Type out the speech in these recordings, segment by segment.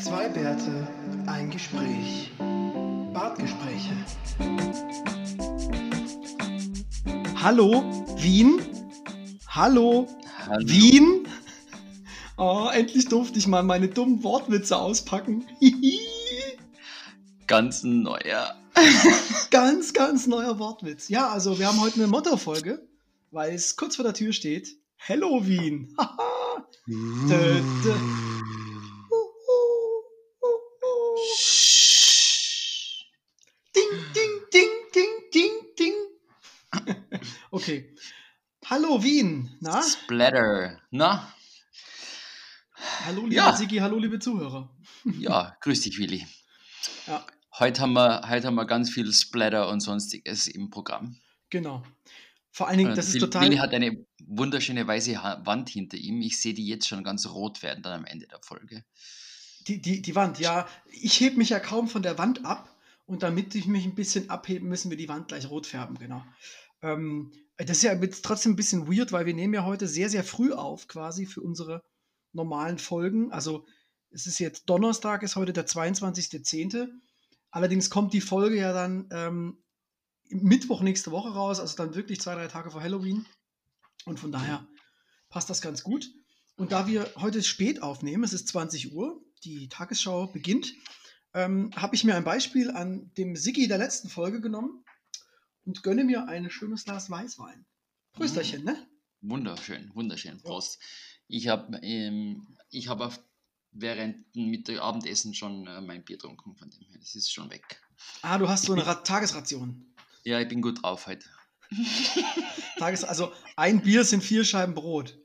Zwei Bärte, ein Gespräch. Bartgespräche. Hallo, Wien? Hallo, Hallo. Wien? Oh, endlich durfte ich mal meine dummen Wortwitze auspacken. Ganz neuer. ganz, ganz neuer Wortwitz. Ja, also wir haben heute eine Motto-Folge, weil es kurz vor der Tür steht. Halloween. Haha. Dö, dö. Okay. Hallo Wien. Na? Splatter. Na? Hallo liebe Ja. Sigi, hallo liebe Zuhörer. Ja, grüß dich, Willi. Ja, Heute haben, wir, heute haben wir ganz viel Splatter und sonstiges im Programm. genau. Vor allen Dingen, das ist total. Willi hat eine wunderschöne weiße Wand hinter ihm. Ich sehe die jetzt schon ganz rot werden dann am Ende der Folge. Die, die, die Wand, ja. Ich heb mich ja kaum von der Wand ab und damit ich mich ein bisschen abheben, müssen wir die Wand gleich rot färben, genau. Ähm, das ist ja trotzdem ein bisschen weird, weil wir nehmen ja heute sehr, sehr früh auf, quasi für unsere normalen Folgen. Also es ist jetzt Donnerstag, ist heute der 22.10. Allerdings kommt die Folge ja dann ähm, Mittwoch nächste Woche raus, also dann wirklich zwei, drei Tage vor Halloween. Und von daher passt das ganz gut. Und da wir heute spät aufnehmen, es ist 20 Uhr, die Tagesschau beginnt, ähm, habe ich mir ein Beispiel an dem Siggi der letzten Folge genommen und gönne mir ein schönes Glas Weißwein. Prösterchen, ne? Wunderschön, wunderschön. Prost. Ich habe ähm, ich hab auf, während dem Mittagabendessen schon äh, mein Bier getrunken von dem her. Das ist schon weg. Ah, du hast so eine Ra Tagesration. Ja, ich bin gut drauf heute. Tages also ein Bier sind vier Scheiben Brot.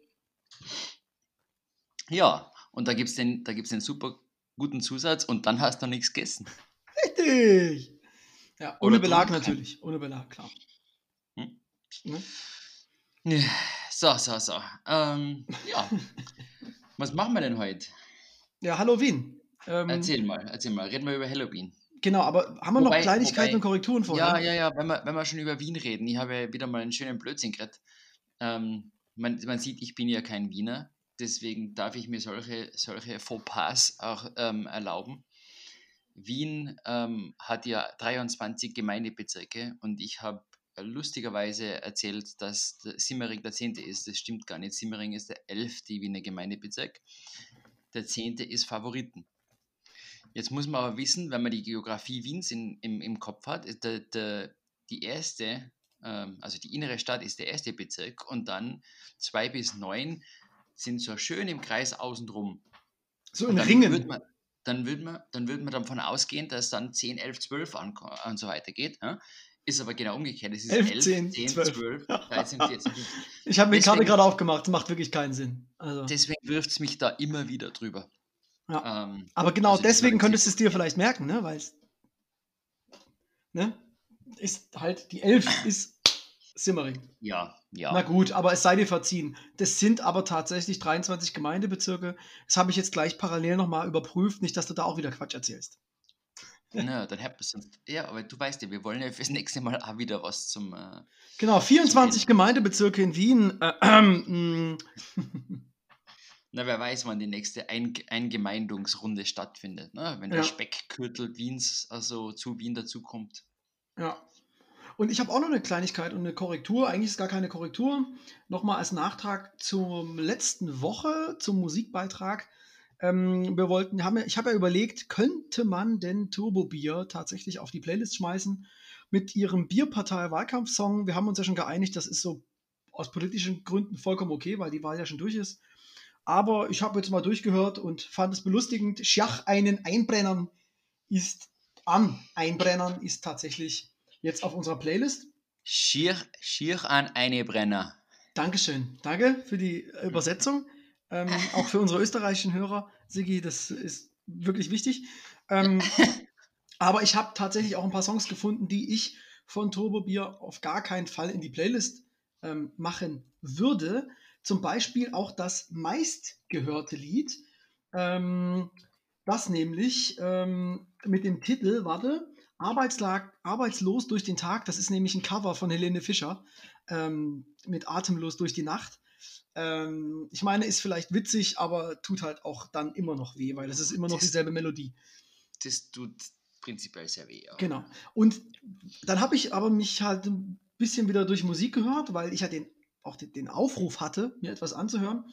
Ja, und da gibt es den, da gibt's den super guten Zusatz und dann hast du nichts gegessen. Richtig. Ja, ohne Oder Belag natürlich. Ohne Belag, klar. Hm. Ne? So, so, so. Ähm, ja. Was machen wir denn heute? Ja, Halloween. Ähm, Erzähl mal, erzähl mal. Reden wir über Halloween. Genau, aber haben wir noch Wobei- Kleinigkeiten wobei- und Korrekturen vorher? Ja, ja, ja, wenn wir, wenn wir schon über Wien reden. Ich habe ja wieder mal einen schönen Blödsinn geredet. Ähm, man, man sieht, ich bin ja kein Wiener. Deswegen darf ich mir solche, solche Fauxpas auch ähm, erlauben. Wien ähm, hat ja 23 Gemeindebezirke und ich habe lustigerweise erzählt, dass Simmering der 10. ist. Das stimmt gar nicht. Simmering ist der 11. Wiener Gemeindebezirk. Der 10. ist Favoriten. Jetzt muss man aber wissen, wenn man die Geografie Wiens in, im, im Kopf hat, ist der, der, die erste, ähm, also die innere Stadt ist der erste Bezirk und dann zwei bis neun sind so schön im Kreis außenrum. So in Ringen. Dann würde man, dann würd man davon ausgehen, dass dann 10, 11, 12 an, und so weiter geht. Ja? Ist aber genau umgekehrt. Es ist 11, 11, 10, 10, 12. 12, 13, 14, 15. Ich habe mir die Karte gerade aufgemacht, das macht wirklich keinen Sinn. Also, Deswegen wirft es mich da immer wieder drüber. ja. Ähm, Aber genau also deswegen könntest du es dir vielleicht merken, ne? Weil es. Ne? Ist halt, die 11 ist Simmering. ja, ja. Na gut, aber es sei dir verziehen. Das sind aber tatsächlich 23 Gemeindebezirke. Das habe ich jetzt gleich parallel nochmal überprüft, nicht, dass du da auch wieder Quatsch erzählst. Na, dann hätten wir sonst. Ja, aber du weißt ja, wir wollen ja fürs nächste Mal auch wieder was zum. Äh, Genau, 24 Zugehen. Gemeindebezirke in Wien. Äh, ähm, na, wer weiß, wann die nächste Ein Eingemeindungsrunde stattfindet. Ne? Wenn der Ja. Speckgürtel Wiens, also zu Wien dazukommt. Ja. Und ich habe auch noch eine Kleinigkeit und eine Korrektur. Eigentlich ist es gar keine Korrektur. Nochmal als Nachtrag zur letzten Woche, zum Musikbeitrag. Ähm, wir wollten, haben, ich habe ja überlegt, könnte man denn Turbo Bier tatsächlich auf die Playlist schmeißen mit ihrem Bierpartei-Wahlkampfsong? Wir haben uns ja schon geeinigt, das ist so aus politischen Gründen vollkommen okay, weil die Wahl ja schon durch ist. Aber ich habe jetzt mal durchgehört und fand es belustigend. Schach einen Einbrennern ist an. Einbrennern ist tatsächlich jetzt auf unserer Playlist. Schier, schier an eine Brenner. Dankeschön. Danke für die äh, Übersetzung. Ähm, auch für unsere österreichischen Hörer, Sigi, das ist wirklich wichtig. Ähm, aber ich habe tatsächlich auch ein paar Songs gefunden, die ich von Turbo Bier auf gar keinen Fall in die Playlist ähm, machen würde. Zum Beispiel auch das meistgehörte Lied, ähm, das nämlich ähm, mit dem Titel, warte, Arbeitslag, Arbeitslos durch den Tag, das ist nämlich ein Cover von Helene Fischer ähm, mit Atemlos durch die Nacht. Ähm, ich meine, ist vielleicht witzig, aber tut halt auch dann immer noch weh, weil es ist immer noch Das- dieselbe Melodie. Das tut prinzipiell sehr weh. ja. Genau. Und dann habe ich aber mich halt ein bisschen wieder durch Musik gehört, weil ich ja den, auch den, den Aufruf hatte, mir etwas anzuhören.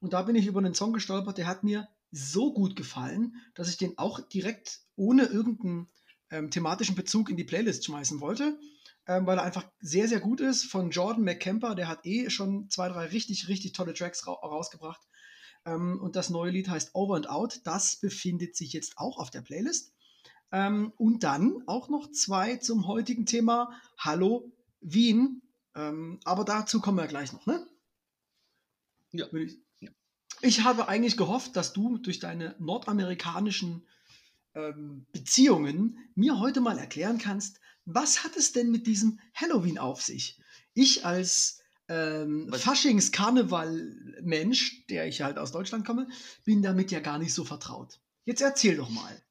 Und da bin ich über einen Song gestolpert, der hat mir so gut gefallen, dass ich den auch direkt ohne irgendeinen ähm, thematischen Bezug in die Playlist schmeißen wollte, ähm, weil er einfach sehr, sehr gut ist. Von Jordan McCamper, der hat eh schon zwei, drei richtig, richtig tolle Tracks ra rausgebracht. Ähm, und das neue Lied heißt Over and Out. Das befindet sich jetzt auch auf der Playlist. Ähm, und dann auch noch zwei zum heutigen Thema Hallo Wien. Ähm, aber dazu kommen wir gleich noch, ne? Ja. Würde Ich, Ja. ich habe eigentlich gehofft, dass du durch deine nordamerikanischen ähm, Beziehungen mir heute mal erklären kannst, was hat es denn mit diesem Halloween auf sich? Ich als ähm, Faschings-Karneval-Mensch, der ich halt aus Deutschland komme, bin damit ja gar nicht so vertraut. Jetzt erzähl doch mal.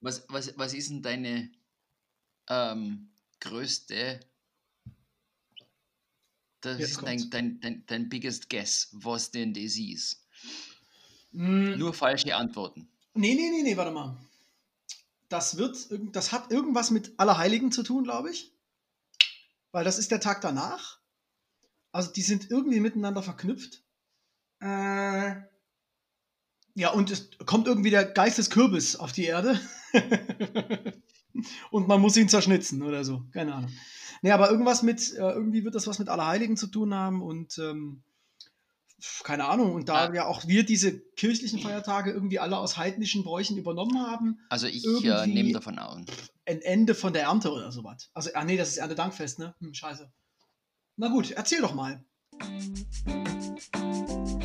Was, was, was ist denn deine ähm, größte. Das Jetzt ist dein, dein, dein, dein biggest guess, was denn das ist. Mm, Nur falsche Antworten. Nee, nee, nee, nee, warte mal. Das wird, das hat irgendwas mit Allerheiligen zu tun, glaube ich. Weil das ist der Tag danach. Also die sind irgendwie miteinander verknüpft. Äh, ja, und es kommt irgendwie der Geist des Kürbis auf die Erde. und man muss ihn zerschnitzen oder so. Keine Ahnung. Nee, aber irgendwas mit, äh, irgendwie wird das was mit Allerheiligen zu tun haben und ähm, keine Ahnung. Und da ja auch wir diese kirchlichen Feiertage irgendwie alle aus heidnischen Bräuchen übernommen haben, Also ich äh, nehme davon an. ein Ende von der Ernte oder sowas. Also, ah nee, das ist Erntedankfest, ne? Hm, scheiße. Na gut, erzähl doch mal.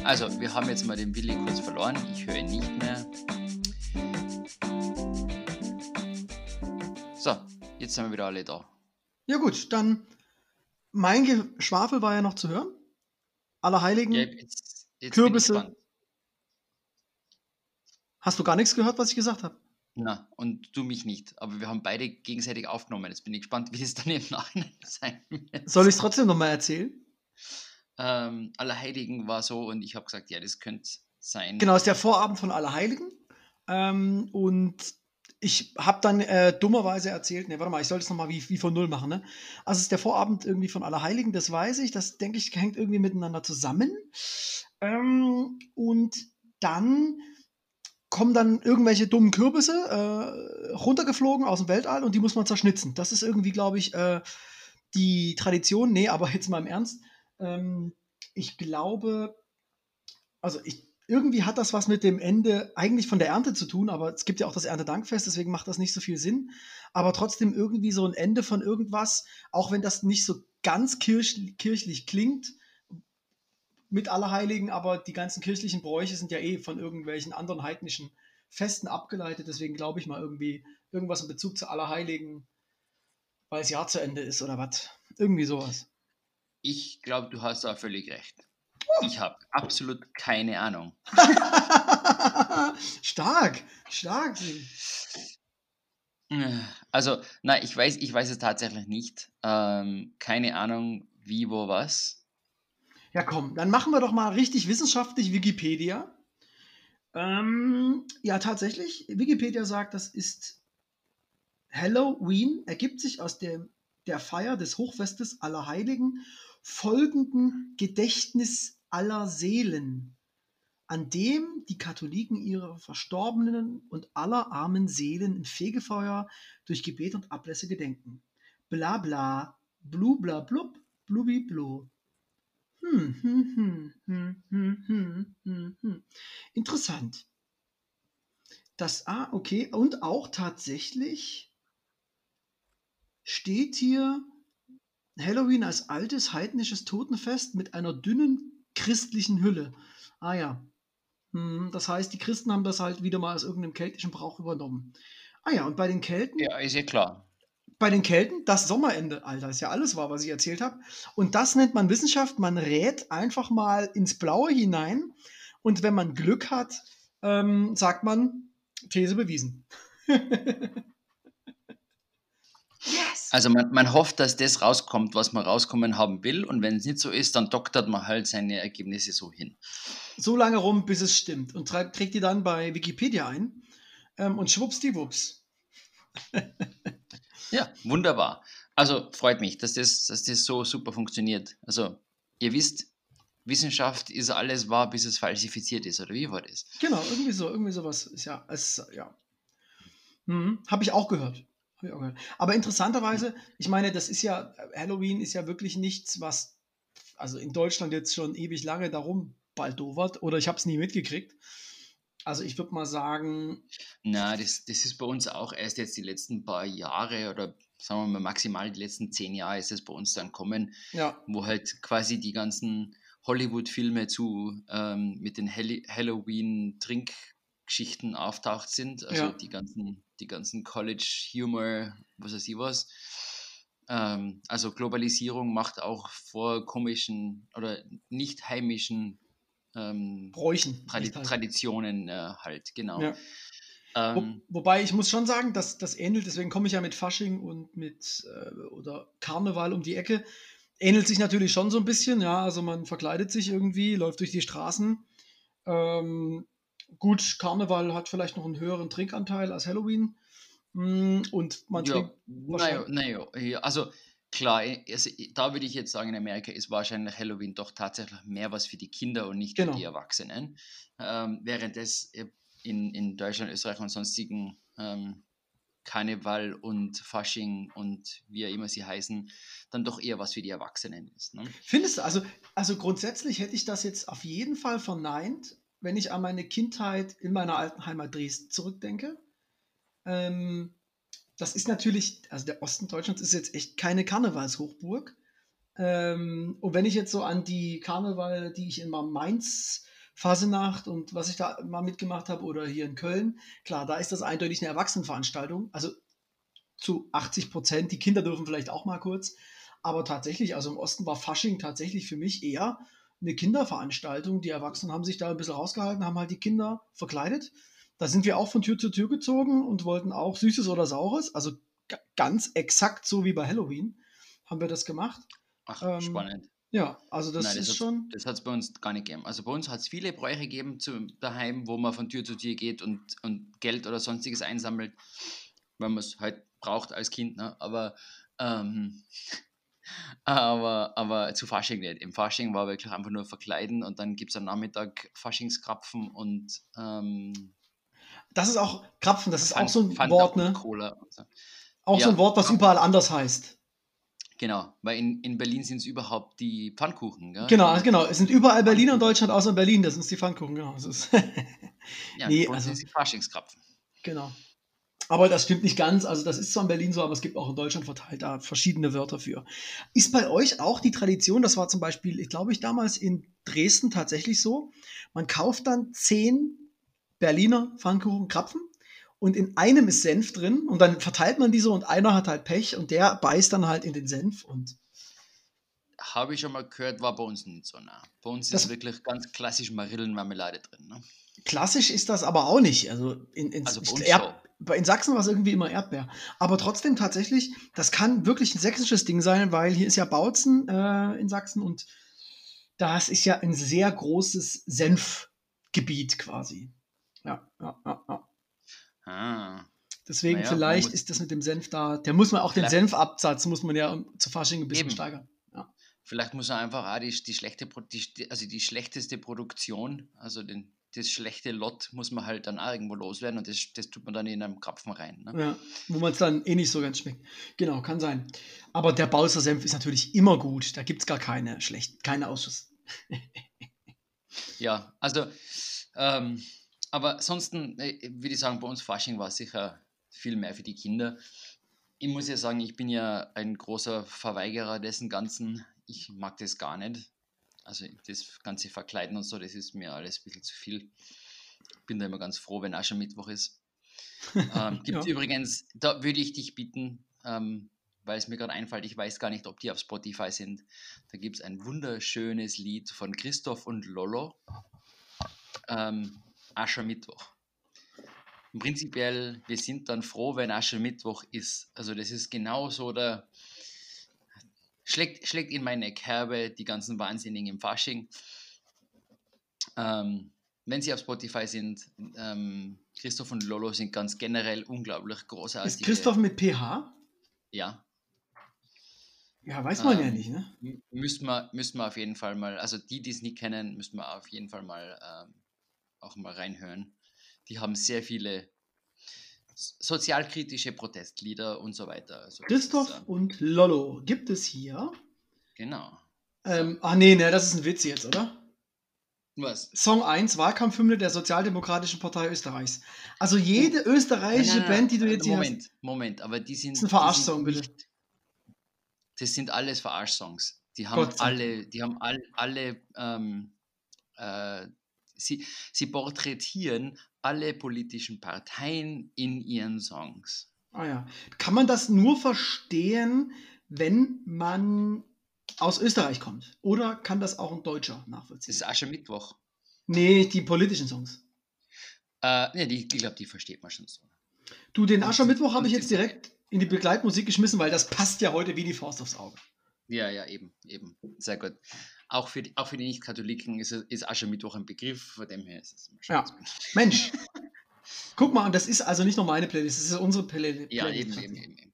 Also, wir haben jetzt mal den Willi kurz verloren. Ich höre ihn nicht mehr. So, jetzt sind wir wieder alle da. Ja gut, dann mein Geschwafel war ja noch zu hören. Allerheiligen. Ja, jetzt, jetzt Kürbisse. Hast du gar nichts gehört, was ich gesagt habe? Na, und du mich nicht. Aber wir haben beide gegenseitig aufgenommen. Jetzt bin ich gespannt, wie das dann im Nachhinein sein wird. Soll ich es trotzdem nochmal erzählen? Ähm, Allerheiligen war so und ich habe gesagt, ja, das könnte sein. Genau, es ist der Vorabend von Allerheiligen. Ähm, und ich habe dann äh, dummerweise erzählt, ne, warte mal, ich sollte es nochmal wie, wie von Null machen, ne? Also es ist der Vorabend irgendwie von Allerheiligen, das weiß ich, das denke ich, hängt irgendwie miteinander zusammen. Ähm, und dann kommen dann irgendwelche dummen Kürbisse äh, runtergeflogen aus dem Weltall und die muss man zerschnitzen. Das ist irgendwie, glaube ich, äh, die Tradition. Nee, aber jetzt mal im Ernst. Ähm, ich glaube, also ich, irgendwie hat das was mit dem Ende eigentlich von der Ernte zu tun, aber es gibt ja auch das Erntedankfest, deswegen macht das nicht so viel Sinn. Aber trotzdem irgendwie so ein Ende von irgendwas, auch wenn das nicht so ganz kirch, kirchlich klingt mit Allerheiligen, aber die ganzen kirchlichen Bräuche sind ja eh von irgendwelchen anderen heidnischen Festen abgeleitet. Deswegen glaube ich mal irgendwie irgendwas in Bezug zu Allerheiligen, weil das Jahr zu Ende ist oder was. Irgendwie sowas. Ich glaube, du hast da völlig recht. Ich habe absolut keine Ahnung. stark, stark. Also, nein, ich weiß, ich weiß es tatsächlich nicht. Ähm, keine Ahnung, wie, wo, was. Ja, komm, dann machen wir doch mal richtig wissenschaftlich Wikipedia. Ähm, ja, tatsächlich, Wikipedia sagt, das ist Halloween, ergibt sich aus der, der Feier des Hochfestes aller Heiligen, folgenden Gedächtnis aller Seelen, an dem die Katholiken ihrer Verstorbenen und aller armen Seelen im Fegefeuer durch Gebet und Ablässe gedenken. Bla bla, blu bla blub, blubi blu. Hm, hm, hm, hm, hm, hm, hm, hm. Interessant. Das, ah, okay, und auch tatsächlich steht hier Halloween als altes heidnisches Totenfest mit einer dünnen christlichen Hülle. Ah ja. Hm, das heißt, die Christen haben das halt wieder mal aus irgendeinem keltischen Brauch übernommen. Ah ja, und bei den Kelten Ja, ist ja klar. bei den Kelten das Sommerende, Alter, ist ja alles wahr, was ich erzählt habe. Und das nennt man Wissenschaft. Man rät einfach mal ins Blaue hinein. Und wenn man Glück hat, ähm, sagt man, These bewiesen. Yes! Also man, man hofft, dass das rauskommt, was man rauskommen haben will. Und wenn es nicht so ist, dann doktert man halt seine Ergebnisse so hin. So lange rum, bis es stimmt. Und trägt die dann bei Wikipedia ein. Ähm, und schwuppsdiwupps. ja, wunderbar. Also freut mich, dass das, dass das so super funktioniert. Also ihr wisst, Wissenschaft ist alles wahr, bis es falsifiziert ist, oder wie war das? Genau, irgendwie so, irgendwie sowas ist ja, es, ja. Hm, Habe ich auch gehört. Aber interessanterweise, ich meine, das ist ja, Halloween ist ja wirklich nichts, was, also in Deutschland jetzt schon ewig lange darum baldowert, oder ich habe es nie mitgekriegt. Also ich würde mal sagen. Na, das, das ist bei uns auch erst jetzt die letzten paar Jahre oder sagen wir mal maximal die letzten zehn Jahre ist es bei uns dann kommen, ja. wo halt quasi die ganzen Hollywood-Filme zu ähm, mit den Halloween-Trinkgeschichten auftaucht sind. Also ja. die ganzen, die ganzen College-Humor, was weiß ich was. Ähm, also Globalisierung macht auch vor komischen oder nicht heimischen ähm, Bräuchen. Tradi halt. Traditionen äh, halt, genau. Ja. Ähm, Wo, wobei ich muss schon sagen, dass das ähnelt, deswegen komme ich ja mit Fasching und mit äh, oder Karneval um die Ecke. Ähnelt sich natürlich schon so ein bisschen, ja. Also man verkleidet sich irgendwie, läuft durch die Straßen. Ähm, gut, Karneval hat vielleicht noch einen höheren Trinkanteil als Halloween. Mm, und man ja, trinkt. Naja, naja, also klar, also, da würde ich jetzt sagen, in Amerika ist wahrscheinlich Halloween doch tatsächlich mehr was für die Kinder und nicht genau. für die Erwachsenen. Ähm, während es in, in Deutschland, Österreich und sonstigen ähm, Karneval und Fasching und wie immer sie heißen, dann doch eher was für die Erwachsenen ist. Ne? Findest du, also, also grundsätzlich hätte ich das jetzt auf jeden Fall verneint, wenn ich an meine Kindheit in meiner alten Heimat Dresden zurückdenke. Ähm, das ist natürlich, also der Osten Deutschlands ist jetzt echt keine Karnevalshochburg. Ähm, und wenn ich jetzt so an die Karneval, die ich in Mainz Fasenacht und was ich da mal mitgemacht habe oder hier in Köln, klar, da ist das eindeutig eine Erwachsenenveranstaltung. Also zu 80 Prozent. Die Kinder dürfen vielleicht auch mal kurz. Aber tatsächlich, also im Osten war Fasching tatsächlich für mich eher eine Kinderveranstaltung. Die Erwachsenen haben sich da ein bisschen rausgehalten, haben halt die Kinder verkleidet. Da sind wir auch von Tür zu Tür gezogen und wollten auch Süßes oder Saures. Also ganz exakt so wie bei Halloween haben wir das gemacht. Ach, ähm, spannend. Ja, also das Nein, das ist schon. Das hat es bei uns gar nicht gegeben. Also bei uns hat es viele Bräuche gegeben zu, daheim, wo man von Tür zu Tür geht und, und Geld oder sonstiges einsammelt, weil man es halt braucht als Kind. Ne? Aber, ähm, aber, aber zu Fasching nicht. Im Fasching war wirklich einfach nur verkleiden und dann gibt es am Nachmittag Faschingskrapfen und. Ähm, das ist auch Krapfen, das ist Fand, auch so ein Wort, ne? So. Auch ja, so ein Wort, was überall anders heißt. Genau, weil in, in Berlin sind es überhaupt die Pfannkuchen. Gell? Genau, genau. Es sind überall Berliner in Deutschland, außer in Berlin, das sind die Pfannkuchen. Genau. Das ist ja, nee, also, sind die Faschingskrapfen. Genau. Aber das stimmt nicht ganz. Also, das ist zwar in Berlin so, aber es gibt auch in Deutschland verteilt da verschiedene Wörter für. Ist bei euch auch die Tradition, das war zum Beispiel, ich glaube ich, damals in Dresden tatsächlich so, man kauft dann zehn Berliner Pfannkuchen Krapfen und in einem ist Senf drin und dann verteilt man diese und einer hat halt Pech und der beißt dann halt in den Senf und habe ich schon mal gehört, war bei uns nicht so nah. Bei uns das ist wirklich ganz klassisch Marillenmarmelade drin. Ne? Klassisch ist das aber auch nicht. Also in, in, also in Sachsen war es irgendwie immer Erdbeer. Aber trotzdem tatsächlich, das kann wirklich ein sächsisches Ding sein, weil hier ist ja Bautzen äh, in Sachsen und das ist ja ein sehr großes Senfgebiet quasi. Ja, ja, ja, ja. Ah. Deswegen naja, vielleicht ist das mit dem Senf da, der muss man auch den Senfabsatz, muss man ja zu Fasching ein bisschen eben. steigern. Ja. Vielleicht muss er einfach auch die, die schlechte, die, also die schlechteste Produktion, also den, das schlechte Lot muss man halt dann auch irgendwo loswerden und das, das tut man dann in einem Krapfen rein. Ne? Ja, wo man es dann eh nicht so ganz schmeckt. Genau, kann sein. Aber der Bauser Senf ist natürlich immer gut. Da gibt es gar keine schlecht, keine Ausschuss. ja, also ähm, aber ansonsten äh, würde ich sagen, bei uns Fasching war sicher viel mehr für die Kinder. Ich muss ja sagen, ich bin ja ein großer Verweigerer dessen Ganzen. Ich mag das gar nicht. Also das ganze Verkleiden und so, das ist mir alles ein bisschen zu viel. Ich bin da immer ganz froh, wenn auch schon Mittwoch ist. ähm, gibt ja. übrigens, da würde ich dich bitten, ähm, weil es mir gerade einfällt, ich weiß gar nicht, ob die auf Spotify sind. Da gibt es ein wunderschönes Lied von Christoph und Lolo. Ähm, Aschermittwoch. prinzipiell, wir sind dann froh, wenn Aschermittwoch ist. Also das ist genauso der, schlägt, schlägt in meine Kerbe die ganzen Wahnsinnigen im Fasching. Ähm, wenn Sie auf Spotify sind, ähm, Christoph und Lolo sind ganz generell unglaublich großartig. Ist Christoph mit PH? Ja. Ja, weiß man ähm, ja nicht, ne? Müssen wir, müssen wir auf jeden Fall mal, also die, die es nicht kennen, müssen wir auf jeden Fall mal ähm, auch mal reinhören. Die haben sehr viele sozialkritische Protestlieder und so weiter. Also Christoph ist, ähm, und Lollo gibt es hier. Genau. Ähm, ach nee, ne, das ist ein Witz jetzt, oder? Was? Song 1, Wahlkampfhymne der Sozialdemokratischen Partei Österreichs. Also jede österreichische nein, nein, nein, Band, die du jetzt Moment, hier hast. Moment, Moment, aber die sind. Das ist ein Verarschsong, bitte. Das sind alles Verarschsongs. Die haben alle, die haben all, alle, ähm, äh, sie, sie porträtieren alle politischen Parteien in ihren Songs. Ah ja. Kann man das nur verstehen, wenn man aus Österreich kommt? Oder kann das auch ein Deutscher nachvollziehen? Das ist Aschermittwoch. Nee, die politischen Songs. Äh, nee, die, ich glaube, die versteht man schon so. Du, den Aschermittwoch habe ich jetzt direkt in die Begleitmusik geschmissen, weil das passt ja heute wie die Faust aufs Auge. Ja, ja, eben, eben. Sehr gut. Auch für die, auch für die Nicht-Katholiken ist, ist Aschermittwoch ein Begriff, von dem her ist es Ja, Mensch. Guck mal, und das ist also nicht nur meine Playlist, das ist unsere Playlist. Ja, eben, eben, eben. eben.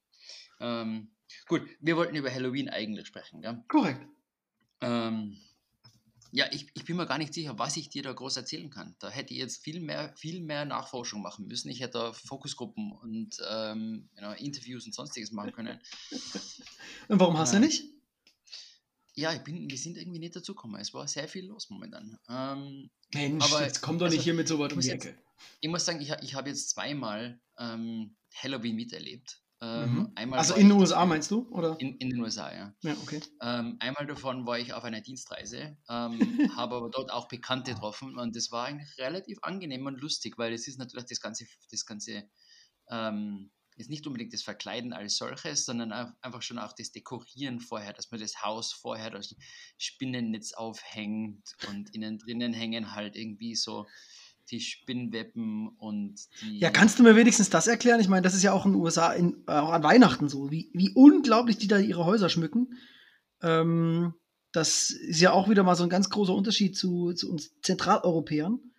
Ähm, gut, wir wollten über Halloween eigentlich sprechen, ja? Korrekt. Ähm, ja, ich, ich bin mir gar nicht sicher, was ich dir da groß erzählen kann. Da hätte ich jetzt viel mehr, viel mehr Nachforschung machen müssen. Ich hätte da Fokusgruppen und ähm, you know, Interviews und sonstiges machen können. und warum hast ähm, du nicht? Ja, ich bin, wir sind irgendwie nicht dazu gekommen. Es war sehr viel los momentan. Ähm, Mensch, aber, jetzt komm doch also, nicht hier mit so weit um die Ecke. Ich muss sagen, ich, ich habe jetzt zweimal ähm, Halloween miterlebt. Ähm, mhm. also in den USA meinst du? Oder? In, in den USA, ja. Ja, okay. Ähm, einmal davon war ich auf einer Dienstreise, ähm, habe aber dort auch Bekannte getroffen und das war eigentlich relativ angenehm und lustig, weil es ist natürlich das ganze, das ganze ist nicht unbedingt das Verkleiden als solches, sondern einfach schon auch das Dekorieren vorher, dass man das Haus vorher das Spinnennetz aufhängt und innen drinnen hängen halt irgendwie so die Spinnweben und die. Ja, kannst du mir wenigstens das erklären? Ich meine, das ist ja auch in den USA in, äh, auch an Weihnachten so, wie, wie unglaublich die da ihre Häuser schmücken. Ähm, das ist ja auch wieder mal so ein ganz großer Unterschied zu, zu uns Zentraleuropäern.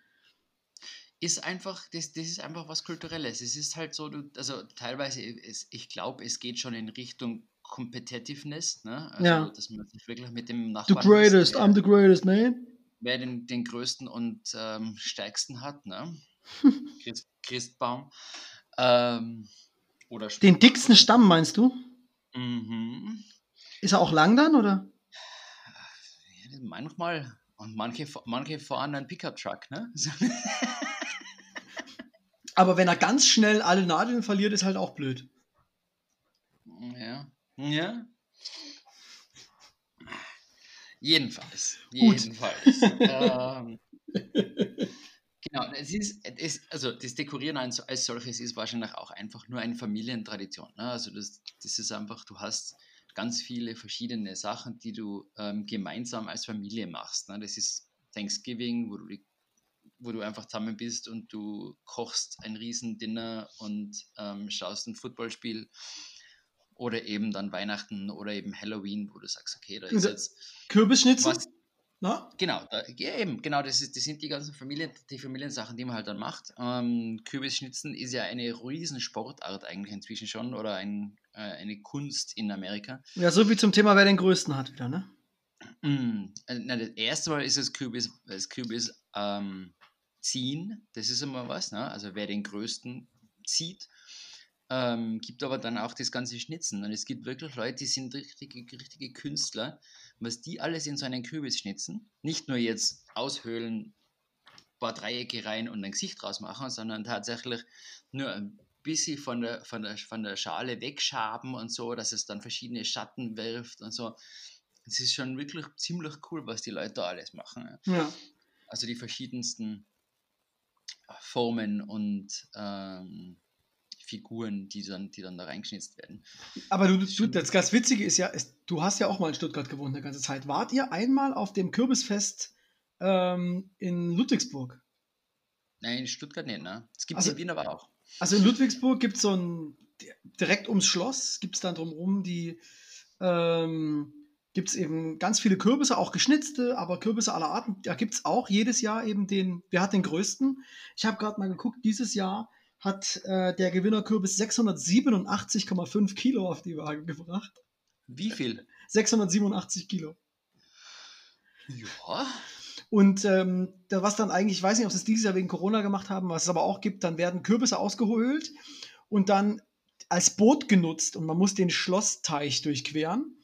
Ist einfach, das, das ist einfach was Kulturelles. Es ist halt so, du, also teilweise, ist, ich glaube, es geht schon in Richtung Competitiveness, ne? Also, ja. dass man sich wirklich mit dem Nachbarn. The greatest, I'm the greatest, man wer den, den größten und ähm, stärksten hat, ne? Christ, Christbaum. Ähm, oder den dicksten Stamm meinst du? Mhm. Ist er auch lang dann, oder? Ja, manchmal. Und manche, manche fahren einen Pickup-Truck, ne? Aber wenn er ganz schnell alle Nadeln verliert, ist halt auch blöd. Ja. Ja. Jedenfalls. Jedenfalls. ähm, genau, es ist, es, also das Dekorieren als, als solches ist wahrscheinlich auch einfach nur eine Familientradition. Ne? Also das, das ist einfach, du hast ganz viele verschiedene Sachen, die du ähm, gemeinsam als Familie machst. Ne? Das ist Thanksgiving, wo du, wo du einfach zusammen bist und du kochst ein Riesendinner und ähm, schaust ein Footballspiel oder eben dann Weihnachten oder eben Halloween, wo du sagst, okay, da ist jetzt. Kürbisschnitzel? Was, Na? Genau, da, ja, eben, genau, das, ist, das sind die ganzen Familien, die Familiensachen, die man halt dann macht. Ähm, Kürbisschnitzen ist ja eine Riesensportart eigentlich inzwischen schon oder ein, äh, eine Kunst in Amerika. Ja, so wie zum Thema, wer den größten hat wieder, ne? Mm, äh, na, das erste Mal ist das Kürbis, das Kürbis ähm, ziehen, das ist immer was, ne? also wer den größten zieht. Ähm, gibt aber dann auch das ganze Schnitzen. Und es gibt wirklich Leute, die sind richtige, richtige Künstler, was die alles in so einen Kürbis schnitzen. Nicht nur jetzt aushöhlen, ein paar Dreiecke rein und ein Gesicht draus machen, sondern tatsächlich nur ein bisschen von der, von der, von der Schale wegschaben und so, dass es dann verschiedene Schatten wirft und so. Es ist schon wirklich ziemlich cool, was die Leute da alles machen. Ja. Also die verschiedensten Formen und ähm, Figuren, die dann, die dann da reingeschnitzt werden. Aber du, du, das ganz Witzige ist ja, ist, du hast ja auch mal in Stuttgart gewohnt eine ganze Zeit. Wart ihr einmal auf dem Kürbisfest ähm, in Ludwigsburg? Nein, in Stuttgart nicht, ne? Es gibt also, in Wien aber auch. Also in Ludwigsburg gibt es so ein, direkt ums Schloss gibt es dann drumherum die, ähm, gibt es eben ganz viele Kürbisse, auch geschnitzte, aber Kürbisse aller Arten. Da gibt es auch jedes Jahr eben den, wer hat den größten? Ich habe gerade mal geguckt, dieses Jahr hat äh, der Gewinner Kürbis 687,5 Kilo auf die Waage gebracht. Wie viel? 687 Kilo. Ja. Und ähm, was dann eigentlich, ich weiß nicht, ob sie es dieses Jahr wegen Corona gemacht haben, was es aber auch gibt, dann werden Kürbisse ausgehöhlt und dann als Boot genutzt und man muss den Schlossteich durchqueren.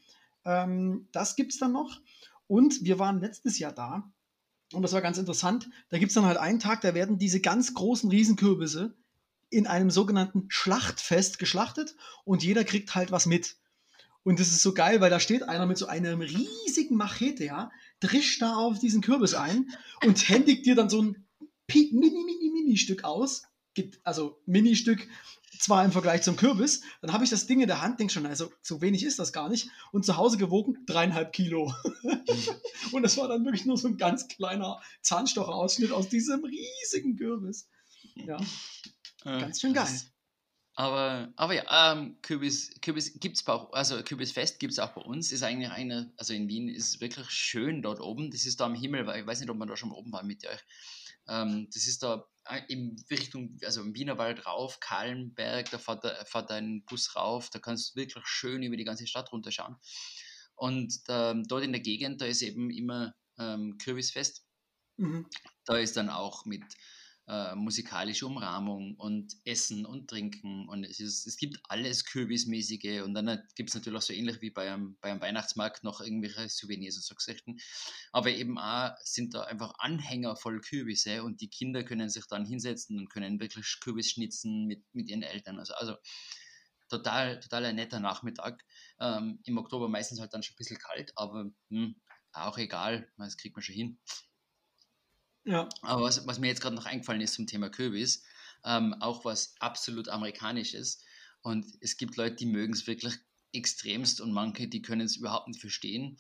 Ähm, das gibt es dann noch. Und wir waren letztes Jahr da und das war ganz interessant. Da gibt es dann halt einen Tag, da werden diese ganz großen Riesenkürbisse in einem sogenannten Schlachtfest geschlachtet und jeder kriegt halt was mit. Und das ist so geil, weil da steht einer mit so einem riesigen Machete, ja, drischt da auf diesen Kürbis ein und händigt dir dann so ein mini, mini, mini Stück aus. Also Mini-Stück zwar im Vergleich zum Kürbis, dann habe ich das Ding in der Hand, denke schon, also so wenig ist das gar nicht. Und zu Hause gewogen dreieinhalb Kilo. und das war dann wirklich nur so ein ganz kleiner Zahnstocherausschnitt aus diesem riesigen Kürbis. Ja, Äh, ganz schön geil. Aber, aber ja, ähm, Kürbis, Kürbis gibt es auch, also Kürbisfest gibt es auch bei uns. Ist eigentlich eine, also in Wien ist es wirklich schön dort oben. Das ist da am Himmel, weil ich weiß nicht, ob man da schon mal oben war mit euch. Ähm, das ist da in Richtung, also im Wienerwald rauf, Kahlenberg, da fährt, da fährt ein Bus rauf, da kannst du wirklich schön über die ganze Stadt runterschauen. Und ähm, dort in der Gegend, da ist eben immer ähm, Kürbisfest. Mhm. Da ist dann auch mit äh, musikalische Umrahmung und Essen und Trinken und es, ist, es gibt alles Kürbismäßige und dann gibt es natürlich auch so ähnlich wie bei einem, bei einem Weihnachtsmarkt noch irgendwelche Souvenirs und so Geschichten. Aber eben auch sind da einfach Anhänger voll Kürbisse und die Kinder können sich dann hinsetzen und können wirklich Kürbis schnitzen mit, mit ihren Eltern. Also, also total, total ein netter Nachmittag. Ähm, Im Oktober meistens halt dann schon ein bisschen kalt, aber hm, auch egal, das kriegt man schon hin. Ja. Aber was, was mir jetzt gerade noch eingefallen ist zum Thema Kürbis, ähm, auch was absolut amerikanisches. Und es gibt Leute, die mögen es wirklich extremst und manche, die können es überhaupt nicht verstehen,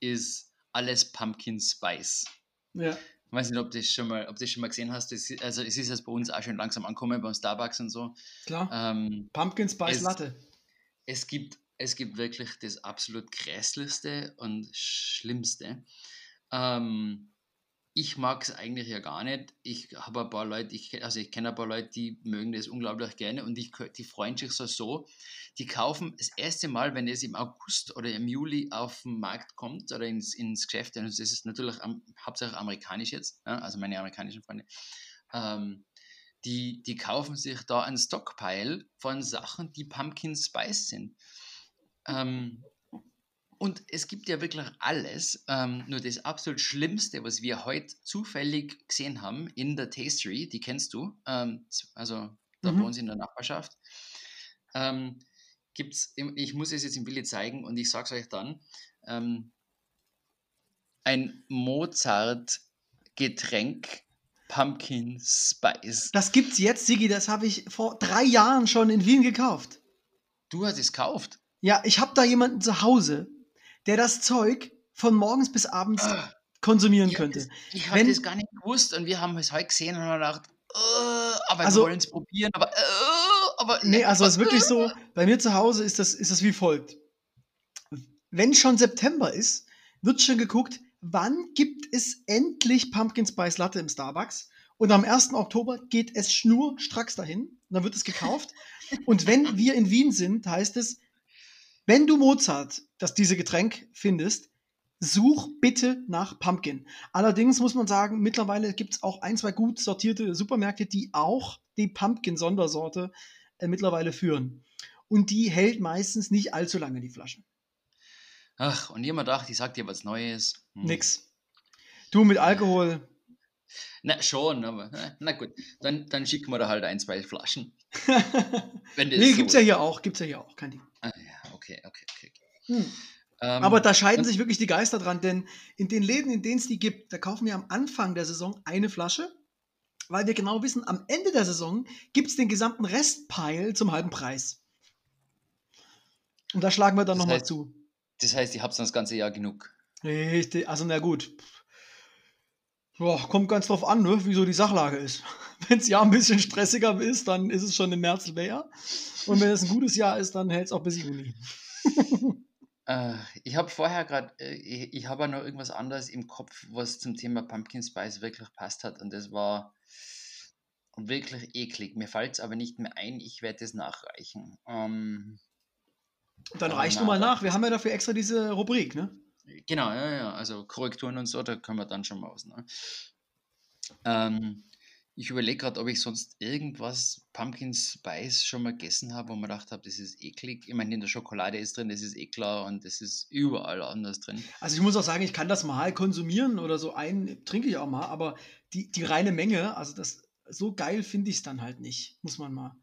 ist alles Pumpkin Spice. Ja. Ich weiß nicht, ob du das schon mal, ob du das schon mal gesehen hast. Das, also es ist jetzt bei uns auch schon langsam angekommen, beim Starbucks und so. Klar. Ähm, Pumpkin Spice es- Latte. es gibt, es gibt wirklich das absolut grässlichste und schlimmste. Ähm, ich mag es eigentlich ja gar nicht. Ich habe ein paar Leute, ich, also ich kenne ein paar Leute, die mögen das unglaublich gerne und ich, die freuen sich so so. Die kaufen das erste Mal, wenn es im August oder im Juli auf den Markt kommt oder ins, ins Geschäft, und das ist natürlich am, hauptsächlich amerikanisch jetzt, ja, also meine amerikanischen Freunde, ähm, die, die kaufen sich da ein Stockpile von Sachen, die Pumpkin Spice sind. Ähm, und es gibt ja wirklich alles. Ähm, nur das absolut Schlimmste, was wir heute zufällig gesehen haben in der Tastery, die kennst du, ähm, also da Mhm. bei uns in der Nachbarschaft, ähm, gibt's, im- ich muss es jetzt im Willi zeigen und ich sage es euch dann, ähm, ein Mozart-Getränk Pumpkin Spice. Das gibt's jetzt, Sigi, das habe ich vor drei Jahren schon in Wien gekauft. Du hast es gekauft. Ja, ich habe da jemanden zu Hause, der das Zeug von morgens bis abends Ah. konsumieren könnte. das- Ich habe das gar nicht gewusst und wir haben es heute gesehen und haben gedacht, äh, aber Also- wir wollen es probieren, aber, äh, aber Nee, also es ist wirklich so, bei mir zu Hause ist das, ist das wie folgt. Wenn schon September ist, wird schon geguckt, wann gibt es endlich Pumpkin Spice Latte im Starbucks? Und am 1. Oktober geht es schnurstracks dahin. Und dann wird es gekauft. Und wenn wir in Wien sind, heißt es, wenn du Mozart, das diese Getränk findest, such bitte nach Pumpkin. Allerdings muss man sagen, mittlerweile gibt es auch ein, zwei gut sortierte Supermärkte, die auch die Pumpkin-Sondersorte äh, mittlerweile führen. Und die hält meistens nicht allzu lange, die Flasche. Ach, und jemand dachte, ich sag dir was Neues. Hm. Nix. Du mit Alkohol. Na, schon, aber na gut. Dann, dann schicken wir da halt ein, zwei Flaschen. Wenn nee, so gibt's ja hier auch, gibt's ja hier auch, kein Ding. Okay, okay, okay. Hm. Ähm, Aber da scheiden sich wirklich die Geister dran, denn in den Läden, in denen es die gibt, da kaufen wir am Anfang der Saison eine Flasche, weil wir genau wissen, am Ende der Saison gibt es den gesamten Restpile zum halben Preis. Und da schlagen wir dann nochmal zu. Das heißt, ich hab's dann das ganze Jahr genug. Richtig, also na gut. Boah, kommt ganz drauf an, ne, wie so die Sachlage ist. Wenn es ja ein bisschen stressiger ist, dann ist es schon im März leer. Und wenn es ein gutes Jahr ist, dann hält es auch bis Juni. äh, ich habe vorher gerade, äh, ich, ich habe noch irgendwas anderes im Kopf, was zum Thema Pumpkin Spice wirklich passt hat. Und das war wirklich eklig. Mir fällt es aber nicht mehr ein. Ich werde es nachreichen. Ähm, dann reicht du mal nach. Wir haben ja dafür extra diese Rubrik, ne? Genau, ja, ja. Also Korrekturen und so, da können wir dann schon mal aus. Ne? Ähm, ich überlege gerade, ob ich sonst irgendwas Pumpkin Spice schon mal gegessen habe, wo man gedacht habe, das ist eklig. Ich meine, in der Schokolade ist drin, das ist eh klar und das ist überall anders drin. Also ich muss auch sagen, ich kann das mal konsumieren oder so ein, trinke ich auch mal, aber die, die reine Menge, also das so geil finde ich es dann halt nicht, muss man mal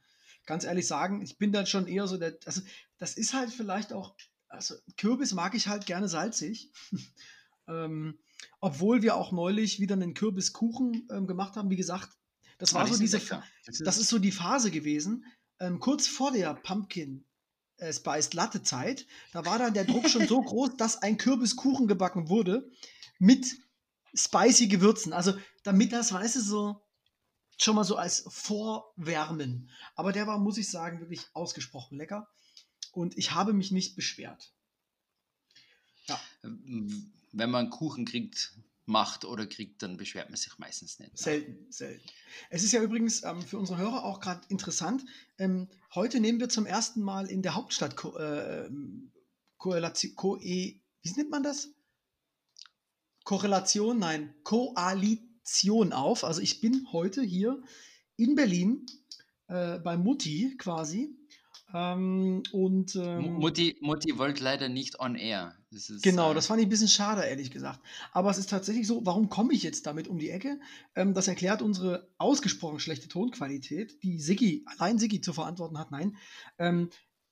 ganz ehrlich sagen. Ich bin dann schon eher so der, also das ist halt vielleicht auch also Kürbis mag ich halt gerne salzig. ähm, obwohl wir auch neulich wieder einen Kürbiskuchen ähm, gemacht haben. Wie gesagt, das war oh, so diese, das, das ist so die Phase gewesen, ähm, kurz vor der Pumpkin äh, Spiced Latte Zeit. Da war dann der Druck schon so groß, dass ein Kürbiskuchen gebacken wurde mit spicy Gewürzen. Also damit das, weißt du, so schon mal so als Vorwärmen. Aber der war, muss ich sagen, wirklich ausgesprochen lecker und ich habe mich nicht beschwert. Ja. Wenn man Kuchen kriegt, macht oder kriegt, dann beschwert man sich meistens nicht. Selten, selten. Es ist ja übrigens ähm, für unsere Hörer auch gerade interessant. Ähm, heute nehmen wir zum ersten Mal in der Hauptstadt Ko äh, Korrelation, Ko e, wie nennt man das? Korrelation, nein, Koalition auf. Also ich bin heute hier in Berlin äh, bei Mutti quasi ähm, und, ähm, Mutti, Mutti wollte leider nicht on air. Das ist, genau, äh, das fand ich ein bisschen schade, ehrlich gesagt. Aber es ist tatsächlich so, warum komme ich jetzt damit um die Ecke? Ähm, das erklärt unsere ausgesprochen schlechte Tonqualität, die Siggi, allein Siggi zu verantworten hat. Nein. Ähm,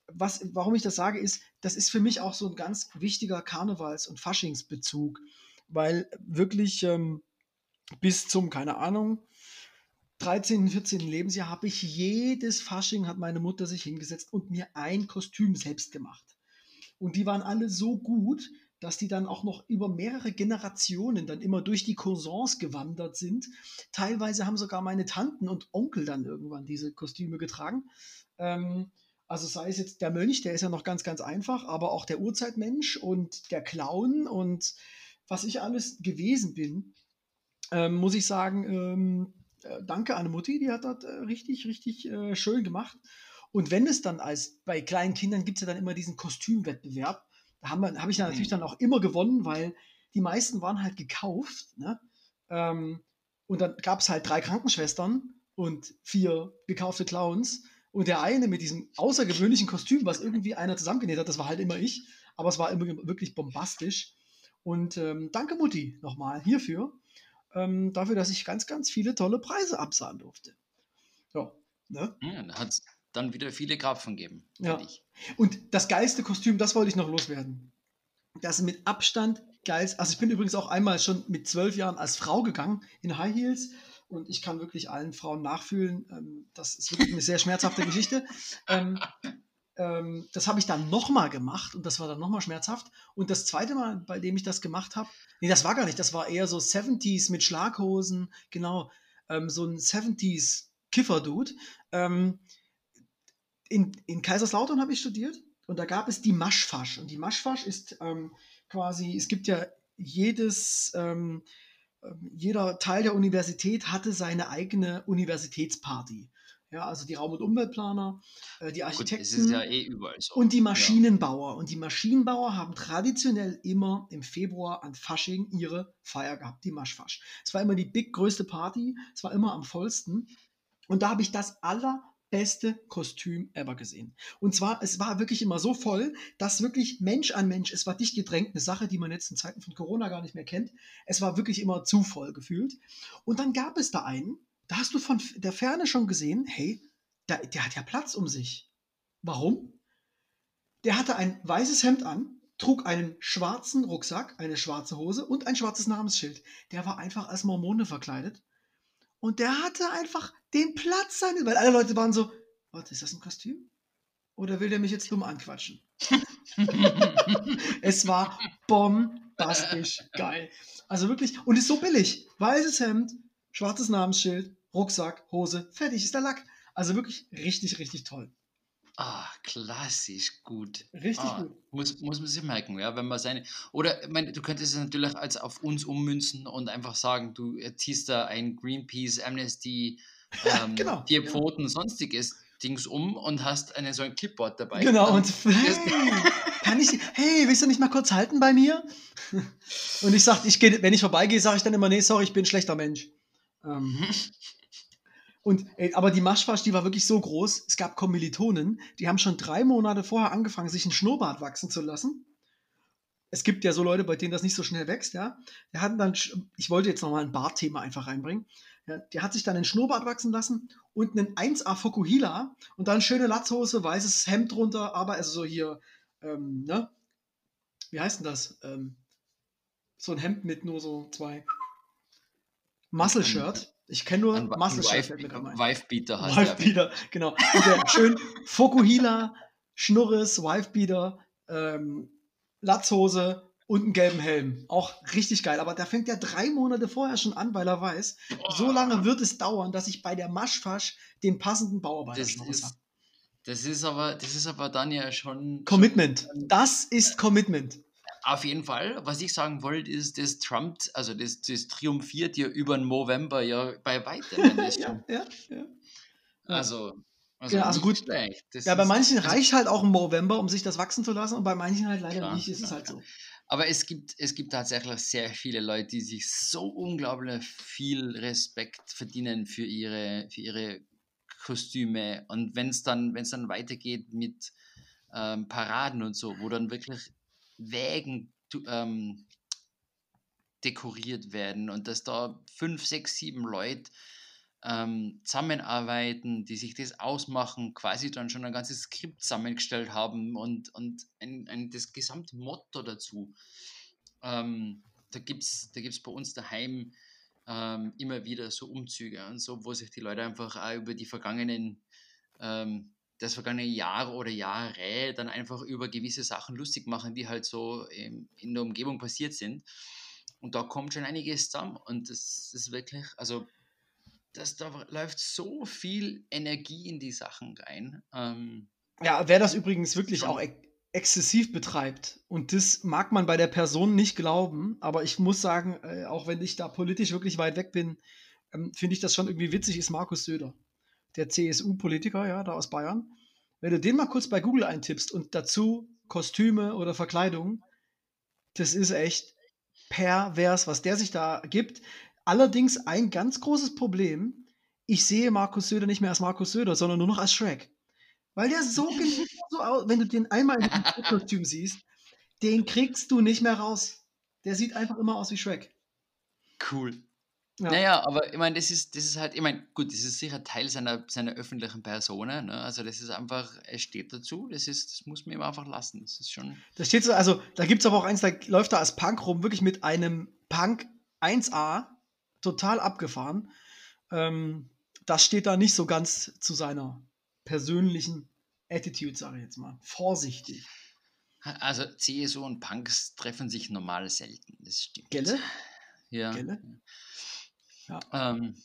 was, warum ich das sage, ist, das ist für mich auch so ein ganz wichtiger Karnevals- und Faschingsbezug, weil wirklich ähm, bis zum, keine Ahnung, 13., 14. Lebensjahr habe ich jedes Fasching, hat meine Mutter sich hingesetzt und mir ein Kostüm selbst gemacht. Und die waren alle so gut, dass die dann auch noch über mehrere Generationen dann immer durch die Cousins gewandert sind. Teilweise haben sogar meine Tanten und Onkel dann irgendwann diese Kostüme getragen. Ähm, also sei es jetzt der Mönch, der ist ja noch ganz, ganz einfach, aber auch der Urzeitmensch und der Clown und was ich alles gewesen bin, ähm, muss ich sagen, ähm, äh, danke an Mutti, die hat das äh, richtig, richtig äh, schön gemacht. Und wenn es dann als bei kleinen Kindern gibt es ja dann immer diesen Kostümwettbewerb. Da habe hab ich dann natürlich mhm. dann auch immer gewonnen, weil die meisten waren halt gekauft. Ne? Ähm, und dann gab es halt drei Krankenschwestern und vier gekaufte Clowns. Und der eine mit diesem außergewöhnlichen Kostüm, was irgendwie einer zusammengenäht hat, das war halt immer ich. Aber es war immer wirklich bombastisch. Und ähm, danke Mutti nochmal hierfür ähm, dafür, dass ich ganz, ganz viele tolle Preise absahen durfte. Ja, ne? ja da hat es dann wieder viele Graphen gegeben. Ja. Ich. Und das geilste Kostüm, das wollte ich noch loswerden. Das ist mit Abstand geilst. Also ich bin übrigens auch einmal schon mit zwölf Jahren als Frau gegangen in High Heels und ich kann wirklich allen Frauen nachfühlen. Ähm, das ist wirklich eine sehr schmerzhafte Geschichte. Ähm, das habe ich dann nochmal gemacht und das war dann nochmal schmerzhaft. Und das zweite Mal, bei dem ich das gemacht habe, nee, das war gar nicht, das war eher so 70s mit Schlaghosen, genau, ähm, so ein 70s Kiffer-Dude. Ähm, in, in Kaiserslautern habe ich studiert und da gab es die Maschfasch. Und die Maschfasch ist ähm, quasi, es gibt ja jedes, ähm, ähm, jeder Teil der Universität hatte seine eigene Universitätsparty. Ja, also die Raum- und Umweltplaner, äh, die Architekten Gut, ja eh so. und die Maschinenbauer. Ja. Und die Maschinenbauer haben traditionell immer im Februar an Fasching ihre Feier gehabt, die Maschfasch. Es war immer die big größte Party, es war immer am vollsten. Und da habe ich das allerbeste Kostüm ever gesehen. Und zwar, es war wirklich immer so voll, dass wirklich Mensch an Mensch, es war dicht gedrängt, eine Sache, die man jetzt in Zeiten von Corona gar nicht mehr kennt. Es war wirklich immer zu voll gefühlt. Und dann gab es da einen, da hast du von der Ferne schon gesehen, hey, der, der hat ja Platz um sich. Warum? Der hatte ein weißes Hemd an, trug einen schwarzen Rucksack, eine schwarze Hose und ein schwarzes Namensschild. Der war einfach als Mormone verkleidet. Und der hatte einfach den Platz seines, weil alle Leute waren so, warte, ist das ein Kostüm? Oder will der mich jetzt dumm anquatschen? es war bombastisch geil. Also wirklich, und ist so billig. Weißes Hemd, schwarzes Namensschild, Rucksack, Hose, fertig ist der Lack. Also wirklich richtig, richtig toll. Ah, klassisch gut. Richtig Ah, gut. muss, muss man sich merken, ja, wenn man seine. Oder ich meine, du könntest es natürlich als auf uns ummünzen und einfach sagen, du ziehst da ein Greenpeace, Amnesty, ähm, genau, vier ja. Pfoten, sonstiges Dings um und hast eine, so ein Clipboard dabei. Genau, Ähm, und hey, kann ich, hey, willst du nicht mal kurz halten bei mir? Und ich sag, ich geh, wenn ich vorbeigehe, sage ich dann immer, nee, sorry, ich bin ein schlechter Mensch. Ähm, Mhm. und, ey, aber die Maschfasch, die war wirklich so groß, es gab Kommilitonen, die haben schon drei Monate vorher angefangen, sich einen Schnurrbart wachsen zu lassen. Es gibt ja so Leute, bei denen das nicht so schnell wächst, ja. Der hatten dann, ich wollte jetzt nochmal ein Bartthema einfach reinbringen. Ja, der hat sich dann einen Schnurrbart wachsen lassen und einen 1A Fokuhila und dann schöne Latzhose, weißes Hemd drunter, aber also so hier, ähm, ne? Wie heißt denn das? Ähm, so ein Hemd mit nur so zwei Muscle Shirt. Ich kenne nur Ein Muscle Shirt. Wifebeater hat Wife er. Beater, genau. Und der schön Fokuhila, Schnurres, Wife Beater, ähm, Latzhose und einen gelben Helm. Auch richtig geil. Aber da fängt er drei Monate vorher schon an, weil er weiß, so lange wird es dauern, dass ich bei der Maschfasch den passenden Bauarbeiter habe. das ist aber, das ist aber dann ja schon. Commitment. Das ist Commitment. Auf jeden Fall. Was ich sagen wollte, ist, das Trump, also das, das triumphiert ja über den November ja bei weitem. Ja, ja, ja. Also, also, Ja, also nicht gut. Ja, bei ist- manchen also, reicht halt auch ein November, um sich das wachsen zu lassen und bei manchen halt leider Klar, nicht. Ist es klar, halt so. Aber es gibt, es gibt tatsächlich sehr viele Leute, die sich so unglaublich viel Respekt verdienen für ihre, für ihre Kostüme. Und wenn es dann, dann weitergeht mit ähm, Paraden und so, wo dann wirklich Wägen ähm, dekoriert werden und dass da fünf, sechs, sieben Leute ähm, zusammenarbeiten, die sich das ausmachen, quasi dann schon ein ganzes Skript zusammengestellt haben und, und ein, ein, das gesamte Motto dazu. Ähm, da gibt es da gibt's bei uns daheim ähm, immer wieder so Umzüge und so, wo sich die Leute einfach auch über die vergangenen, ähm, das vergangene Jahr oder Jahre dann einfach über gewisse Sachen lustig machen, die halt so in der Umgebung passiert sind. Und da kommt schon einiges zusammen und das ist wirklich, also das, da läuft so viel Energie in die Sachen rein. Ähm, Ja, wer das übrigens wirklich Schon. auch ex exzessiv betreibt, und das mag man bei der Person nicht glauben, aber ich muss sagen, äh, auch wenn ich da politisch wirklich weit weg bin, ähm, finde ich das schon irgendwie witzig, ist Markus Söder, der CSU-Politiker, ja, da aus Bayern. Wenn du den mal kurz bei Google eintippst und dazu Kostüme oder Verkleidung, das ist echt pervers, was der sich da gibt. Allerdings ein ganz großes Problem, ich sehe Markus Söder nicht mehr als Markus Söder, sondern nur noch als Shrek. Weil der so genau so aus, wenn du den einmal in diesem Kostüm siehst, den kriegst du nicht mehr raus. Der sieht einfach immer aus wie Shrek. cool. Ja. Naja, aber ich meine, das ist, das ist halt, ich meine, gut, das ist sicher Teil seiner, seiner öffentlichen Persona, ne? Also das ist einfach, es steht dazu, das ist, das muss man ihm einfach lassen. Das ist schon. Da steht so, also da gibt es aber auch eins, da läuft er als Punk rum, wirklich mit einem Punk 1A, total abgefahren. Ähm, das steht da nicht so ganz zu seiner persönlichen Attitude, sage ich jetzt mal. Vorsichtig. Also CSU und Punks treffen sich normal selten, das stimmt. Gelle? Ja. Gelle? Ja. Ähm,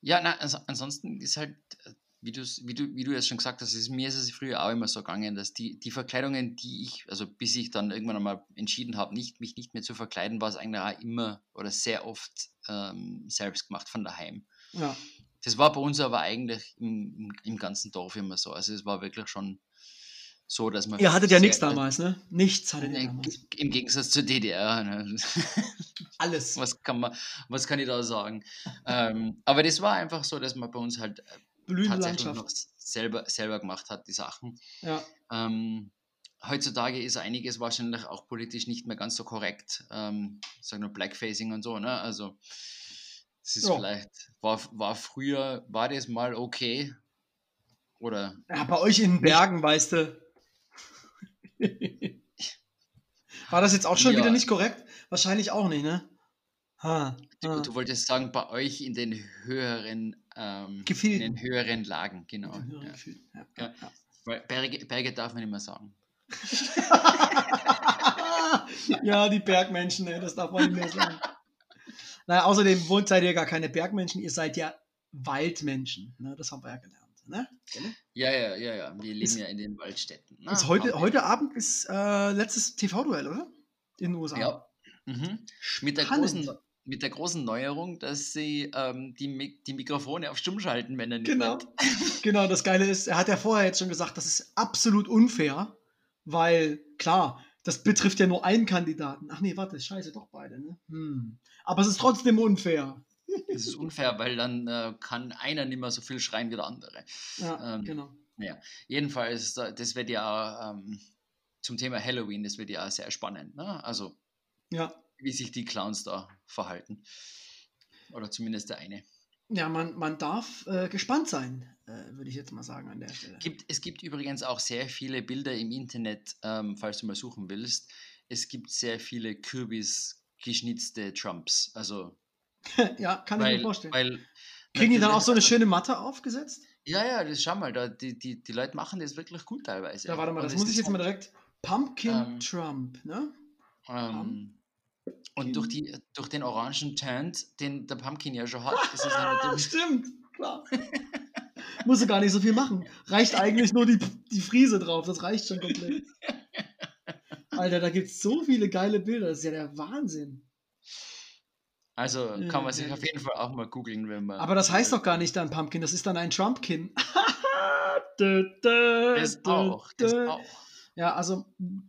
ja, na, also ansonsten ist halt, äh, wie, wie, du, wie du jetzt schon gesagt hast, ist, mir ist es früher auch immer so gegangen, dass die, die Verkleidungen, die ich, also bis ich dann irgendwann einmal entschieden habe, nicht, mich nicht mehr zu verkleiden, war es eigentlich auch immer oder sehr oft ähm, selbst gemacht von daheim. Ja. Das war bei uns aber eigentlich im, im ganzen Dorf immer so. Also es war wirklich schon so, dass man. Ihr hattet ja nichts damals, ne? Nichts hattet ihr damals. Im Gegensatz zur DDR. Ne? Alles. was, kann man, was kann ich da sagen? ähm, aber das war einfach so, dass man bei uns halt äh, tatsächlich noch selber, selber gemacht hat, die Sachen. Ja. Ähm, heutzutage ist einiges wahrscheinlich auch politisch nicht mehr ganz so korrekt. Ähm, ich sage nur Blackfacing und so, ne? Also es ist Ja. vielleicht, war, war früher, war das mal okay? Oder ja, bei euch in den Bergen, weißt du. War das jetzt auch schon Ja. wieder nicht korrekt? Wahrscheinlich auch nicht, ne? Ha, du, ha. du wolltest sagen, bei euch in den höheren, ähm, in Gefilden. den höheren Lagen, genau. Höhere Ja. Ja, Ja. Berge, Berge darf man nicht mehr sagen. ja, die Bergmenschen, ey, das darf man nicht mehr sagen. Naja, außerdem wohnt seid ihr gar keine Bergmenschen, ihr seid ja Waldmenschen. Ne? Das haben wir ja gelernt. Ne? Ja, ja, ja, ja. Wir leben ist, ja in den Waldstädten. Ne? heute, heute Abend ist äh, letztes TV-Duell, oder? In den USA. Ja. Mhm. Mit, der großen, mit der großen Neuerung, dass sie ähm, die, die Mikrofone auf Stumm schalten, wenn er nicht Genau. genau, das Geile ist, er hat ja vorher jetzt schon gesagt, das ist absolut unfair, weil, klar, das betrifft ja nur einen Kandidaten. Ach nee, warte, scheiße, doch beide, ne? Hm. Aber es ist trotzdem unfair. Es ist unfair, weil dann äh, kann einer nicht mehr so viel schreien wie der andere. Ja, ähm, genau. Ja, jedenfalls, das wird ja ähm, zum Thema Halloween, das wird ja sehr spannend. Ne? Also, ja. wie sich die Clowns da verhalten. Oder zumindest der eine. Ja, man, man darf äh, gespannt sein, äh, würde ich jetzt mal sagen an der Stelle. Gibt, es gibt übrigens auch sehr viele Bilder im Internet, ähm, falls du mal suchen willst. Es gibt sehr viele Kürbis geschnitzte Trumps. Also. ja, kann weil, ich mir vorstellen. Weil, Kriegen die dann auch so eine schöne Matte aufgesetzt? Ja, ja, das schau mal, da, die, die, die Leute machen das wirklich gut teilweise. Ja, warte mal, das, das muss ich jetzt mal direkt. Pumpkin ähm, Trump, ne? Ähm, und durch, die, durch den orangen Tint, den der Pumpkin ja schon hat, ist es ah, Stimmt, klar. Muss gar nicht so viel machen. Reicht eigentlich nur die, die Friese drauf, das reicht schon komplett. Alter, da gibt es so viele geile Bilder. Das ist ja der Wahnsinn. Also kann man sich auf jeden Fall auch mal googeln, wenn man. Aber das heißt doch gar nicht dann Pumpkin, das ist dann ein Trumpkin. das auch, das auch. Ja, also,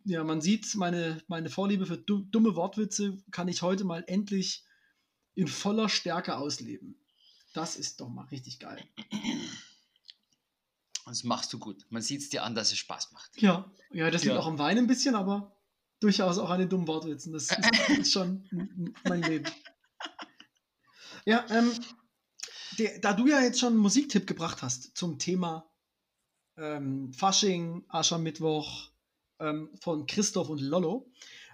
ja, man sieht, meine, meine Vorliebe für dumme Wortwitze kann ich heute mal endlich in voller Stärke ausleben. Das ist doch mal richtig geil. Das machst du gut. Man sieht es dir an, dass es Spaß macht. Ja, ja das ja. liegt auch am Wein ein bisschen, aber durchaus auch an den dummen Wortwitzen. Das ist, ist schon mein Leben. Ja, ähm, der, da du ja jetzt schon einen Musiktipp gebracht hast zum Thema ähm, Fasching, Aschermittwoch ähm, von Christoph und Lollo,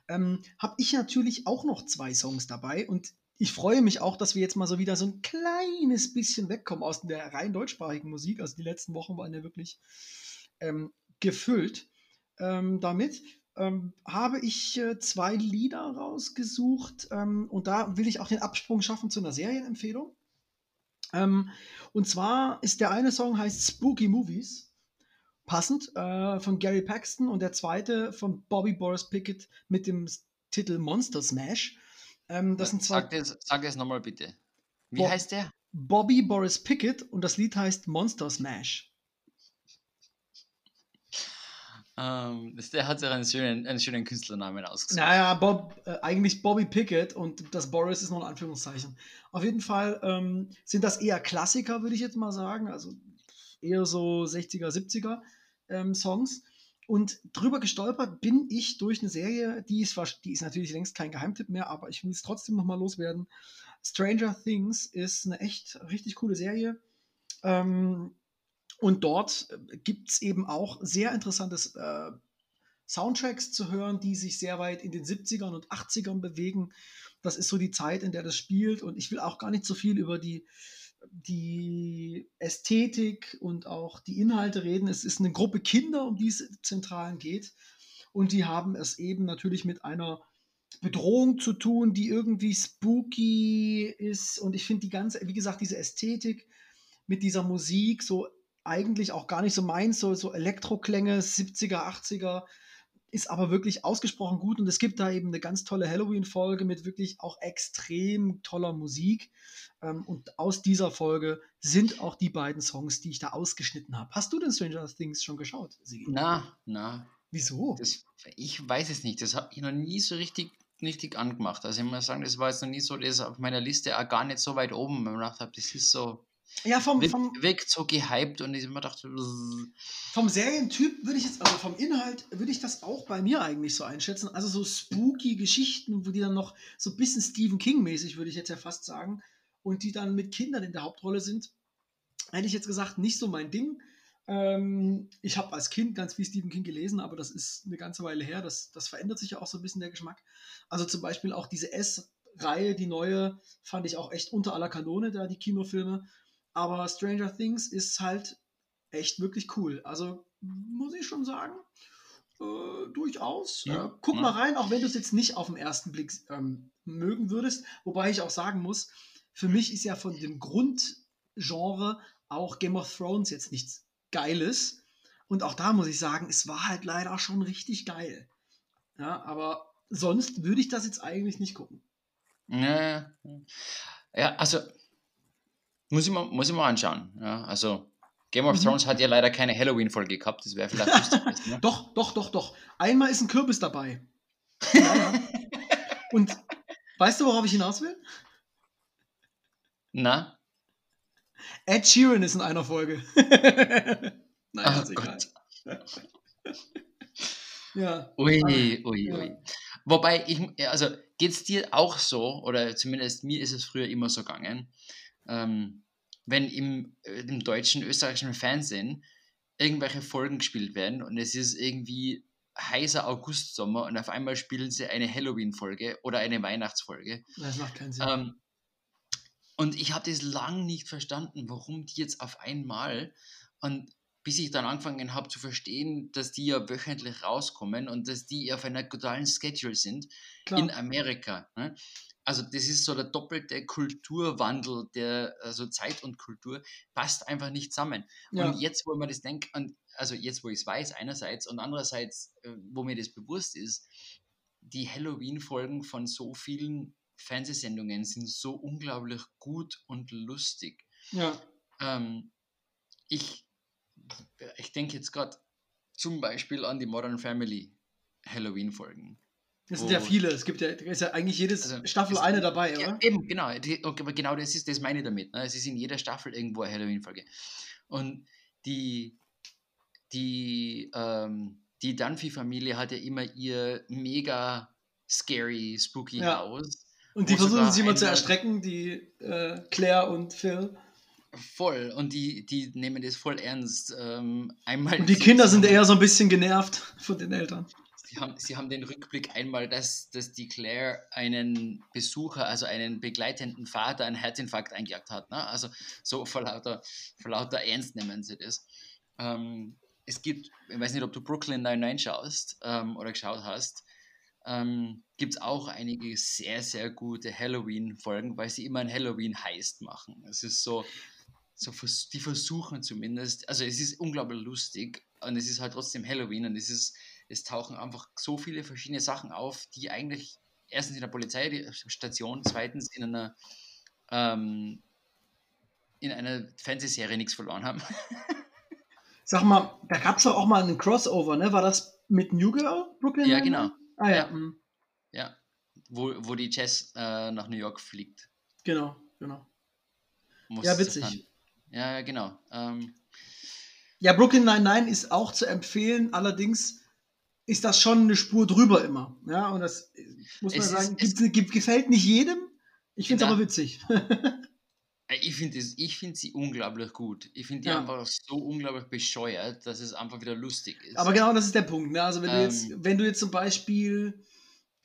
ähm, habe ich natürlich auch noch zwei Songs dabei und ich freue mich auch, dass wir jetzt mal so wieder so ein kleines bisschen wegkommen aus der rein deutschsprachigen Musik. Also die letzten Wochen waren ja wirklich ähm, gefüllt ähm, damit ähm, habe ich äh, zwei Lieder rausgesucht ähm, und da will ich auch den Absprung schaffen zu einer Serienempfehlung. Ähm, und zwar ist der eine Song heißt Spooky Movies, passend, äh, von Gary Paxton und der zweite von Bobby Boris Pickett mit dem Titel Monster Smash. Ähm, das sind zwei sag, das, sag es nochmal bitte. Wie Bo heißt der? Bobby Boris Pickett und das Lied heißt Monster Smash. Ähm, der hat sich einen schönen, einen schönen Künstlernamen ausgesucht. Naja, Bob, äh, eigentlich Bobby Pickett und das Boris ist nur ein Anführungszeichen. Auf jeden Fall ähm, sind das eher Klassiker, würde ich jetzt mal sagen. Also eher so 60er, 70er ähm, Songs. Und drüber gestolpert bin ich durch eine Serie, die ist, die ist natürlich längst kein Geheimtipp mehr, aber ich will es trotzdem nochmal loswerden. Stranger Things ist eine echt richtig coole Serie. Ähm, und dort äh, gibt es eben auch sehr interessante äh, Soundtracks zu hören, die sich sehr weit in den 70ern und 80ern bewegen. Das ist so die Zeit, in der das spielt. Und ich will auch gar nicht so viel über die, die Ästhetik und auch die Inhalte reden. Es ist eine Gruppe Kinder, um die es zentral geht. Und die haben es eben natürlich mit einer Bedrohung zu tun, die irgendwie spooky ist. Und ich finde die ganze, wie gesagt, diese Ästhetik mit dieser Musik so eigentlich auch gar nicht so meins, so, so Elektroklänge, 70er, 80er, ist aber wirklich ausgesprochen gut und es gibt da eben eine ganz tolle Halloween-Folge mit wirklich auch extrem toller Musik. Ähm, und aus dieser Folge sind auch die beiden Songs, die ich da ausgeschnitten habe. Hast du denn Stranger Things schon geschaut, Sigi? Na, na. Wieso? Das, ich weiß es nicht. Das habe ich noch nie so richtig, richtig angemacht. Also ich muss sagen, das war jetzt noch nie so, das auf meiner Liste auch gar nicht so weit oben. Wenn ich gedacht habe, das ist so ja, vom, vom wirkt so gehypt und ich immer dachte, vom Serientyp würde ich jetzt, also vom Inhalt würde ich das auch bei mir eigentlich so einschätzen. Also so spooky Geschichten, wo die dann noch so ein bisschen Stephen King-mäßig, würde ich jetzt ja fast sagen, und die dann mit Kindern in der Hauptrolle sind, hätte ich jetzt gesagt, nicht so mein Ding. Ähm, ich habe als Kind ganz viel Stephen King gelesen, aber das ist eine ganze Weile her. Das, das verändert sich ja auch so ein bisschen der Geschmack. Also zum Beispiel auch diese S-Reihe, die neue, fand ich auch echt unter aller Kanone, da die Kinofilme. Aber Stranger Things ist halt echt wirklich cool. Also muss ich schon sagen. äh, durchaus. Ja, Äh, guck ja. mal rein, auch wenn du es jetzt nicht auf den ersten Blick ähm, mögen würdest. Wobei ich auch sagen muss, für mich ist ja von dem Grundgenre auch Game of Thrones jetzt nichts Geiles. Und auch da muss ich sagen, es war halt leider schon richtig geil. Ja, aber sonst würde ich das jetzt eigentlich nicht gucken. Ja, ja, also muss ich mal, muss ich mal anschauen. Ja, also Game of Mhm. Thrones hat ja leider keine Halloween-Folge gehabt, das wäre vielleicht lustig. Ne? Doch, doch, doch, doch. Einmal ist ein Kürbis dabei. Ja, ja. Und weißt du, worauf ich hinaus will? Na? Ed Sheeran ist in einer Folge. naja, Oh ist egal. Gott. Ja. Ui, ui, ja. ui. Wobei, ich, also geht es dir auch so, oder zumindest mir ist es früher immer so gegangen, ähm, wenn im, äh, im deutschen, österreichischen Fernsehen irgendwelche Folgen gespielt werden und es ist irgendwie heißer Augustsommer und auf einmal spielen sie eine Halloween-Folge oder eine Weihnachtsfolge. Das macht keinen Sinn. Ähm, und ich habe das lang nicht verstanden, warum die jetzt auf einmal und bis ich dann angefangen habe zu verstehen, dass die ja wöchentlich rauskommen und dass die auf einer totalen Schedule sind Klar. in Amerika. Ne? Also das ist so der doppelte Kulturwandel, der also Zeit und Kultur passt einfach nicht zusammen. ja. Und jetzt, wo man das denkt, und also jetzt, wo ich es weiß, einerseits und andererseits, äh, wo mir das bewusst ist, die Halloween-Folgen von so vielen Fernsehsendungen sind so unglaublich gut und lustig. ja. Ähm, ich, ich denke jetzt gerade zum Beispiel an die Modern Family Halloween-Folgen. Es sind ja viele. Es gibt ja, ist ja eigentlich jedes Also, Staffel eine dabei, Ja, oder? eben, genau. Die, okay, genau das ist, das meine ich damit. Ne? Es ist in jeder Staffel irgendwo eine Halloween-Folge. Und die, die, ähm, die Dunphy-Familie hat ja immer ihr mega scary, spooky Ja. Haus. Und die versuchen sich immer zu erstrecken, die äh, Claire und Phil. Voll. Und die, die nehmen das voll ernst. Ähm, einmal Und die Kinder sind eher so ein bisschen genervt von den Eltern. Sie haben, sie haben den Rückblick einmal, dass, dass die Claire einen Besucher, also einen begleitenden Vater, einen Herzinfarkt eingejagt hat. Ne? Also so vor lauter, vor lauter Ernst nehmen sie das. Ähm, es gibt, ich weiß nicht, ob du Brooklyn 99 schaust ähm, oder geschaut hast, ähm, gibt es auch einige sehr, sehr gute Halloween-Folgen, weil sie immer ein Halloween-Heist machen. Es ist so, so die versuchen zumindest, also es ist unglaublich lustig und es ist halt trotzdem Halloween und es ist, es tauchen einfach so viele verschiedene Sachen auf, die eigentlich erstens in der Polizeistation, zweitens in einer ähm, in einer Fernsehserie nichts verloren haben. Sag mal, da gab es doch auch mal einen Crossover, ne? War das mit New Girl, Brooklyn? Ja, Nine-Nine? genau. Ah ja, Ja. mhm. Ja. Wo, wo die Jess äh, nach New York fliegt. genau, genau. Muss Ja, witzig. Ja, ja, genau. Ähm, Ja, Brooklyn 99 ist auch zu empfehlen, allerdings ist das schon eine Spur drüber immer. Ja, und das muss man Es ist- sagen, es- gibt, gibt, gefällt nicht jedem. Ich finde es aber witzig. Äh, Ich finde find sie unglaublich gut. Ich finde die Ja. einfach so unglaublich bescheuert, dass es einfach wieder lustig ist. aber genau das ist der Punkt. Ne? Also wenn du Ähm. jetzt, wenn du jetzt zum Beispiel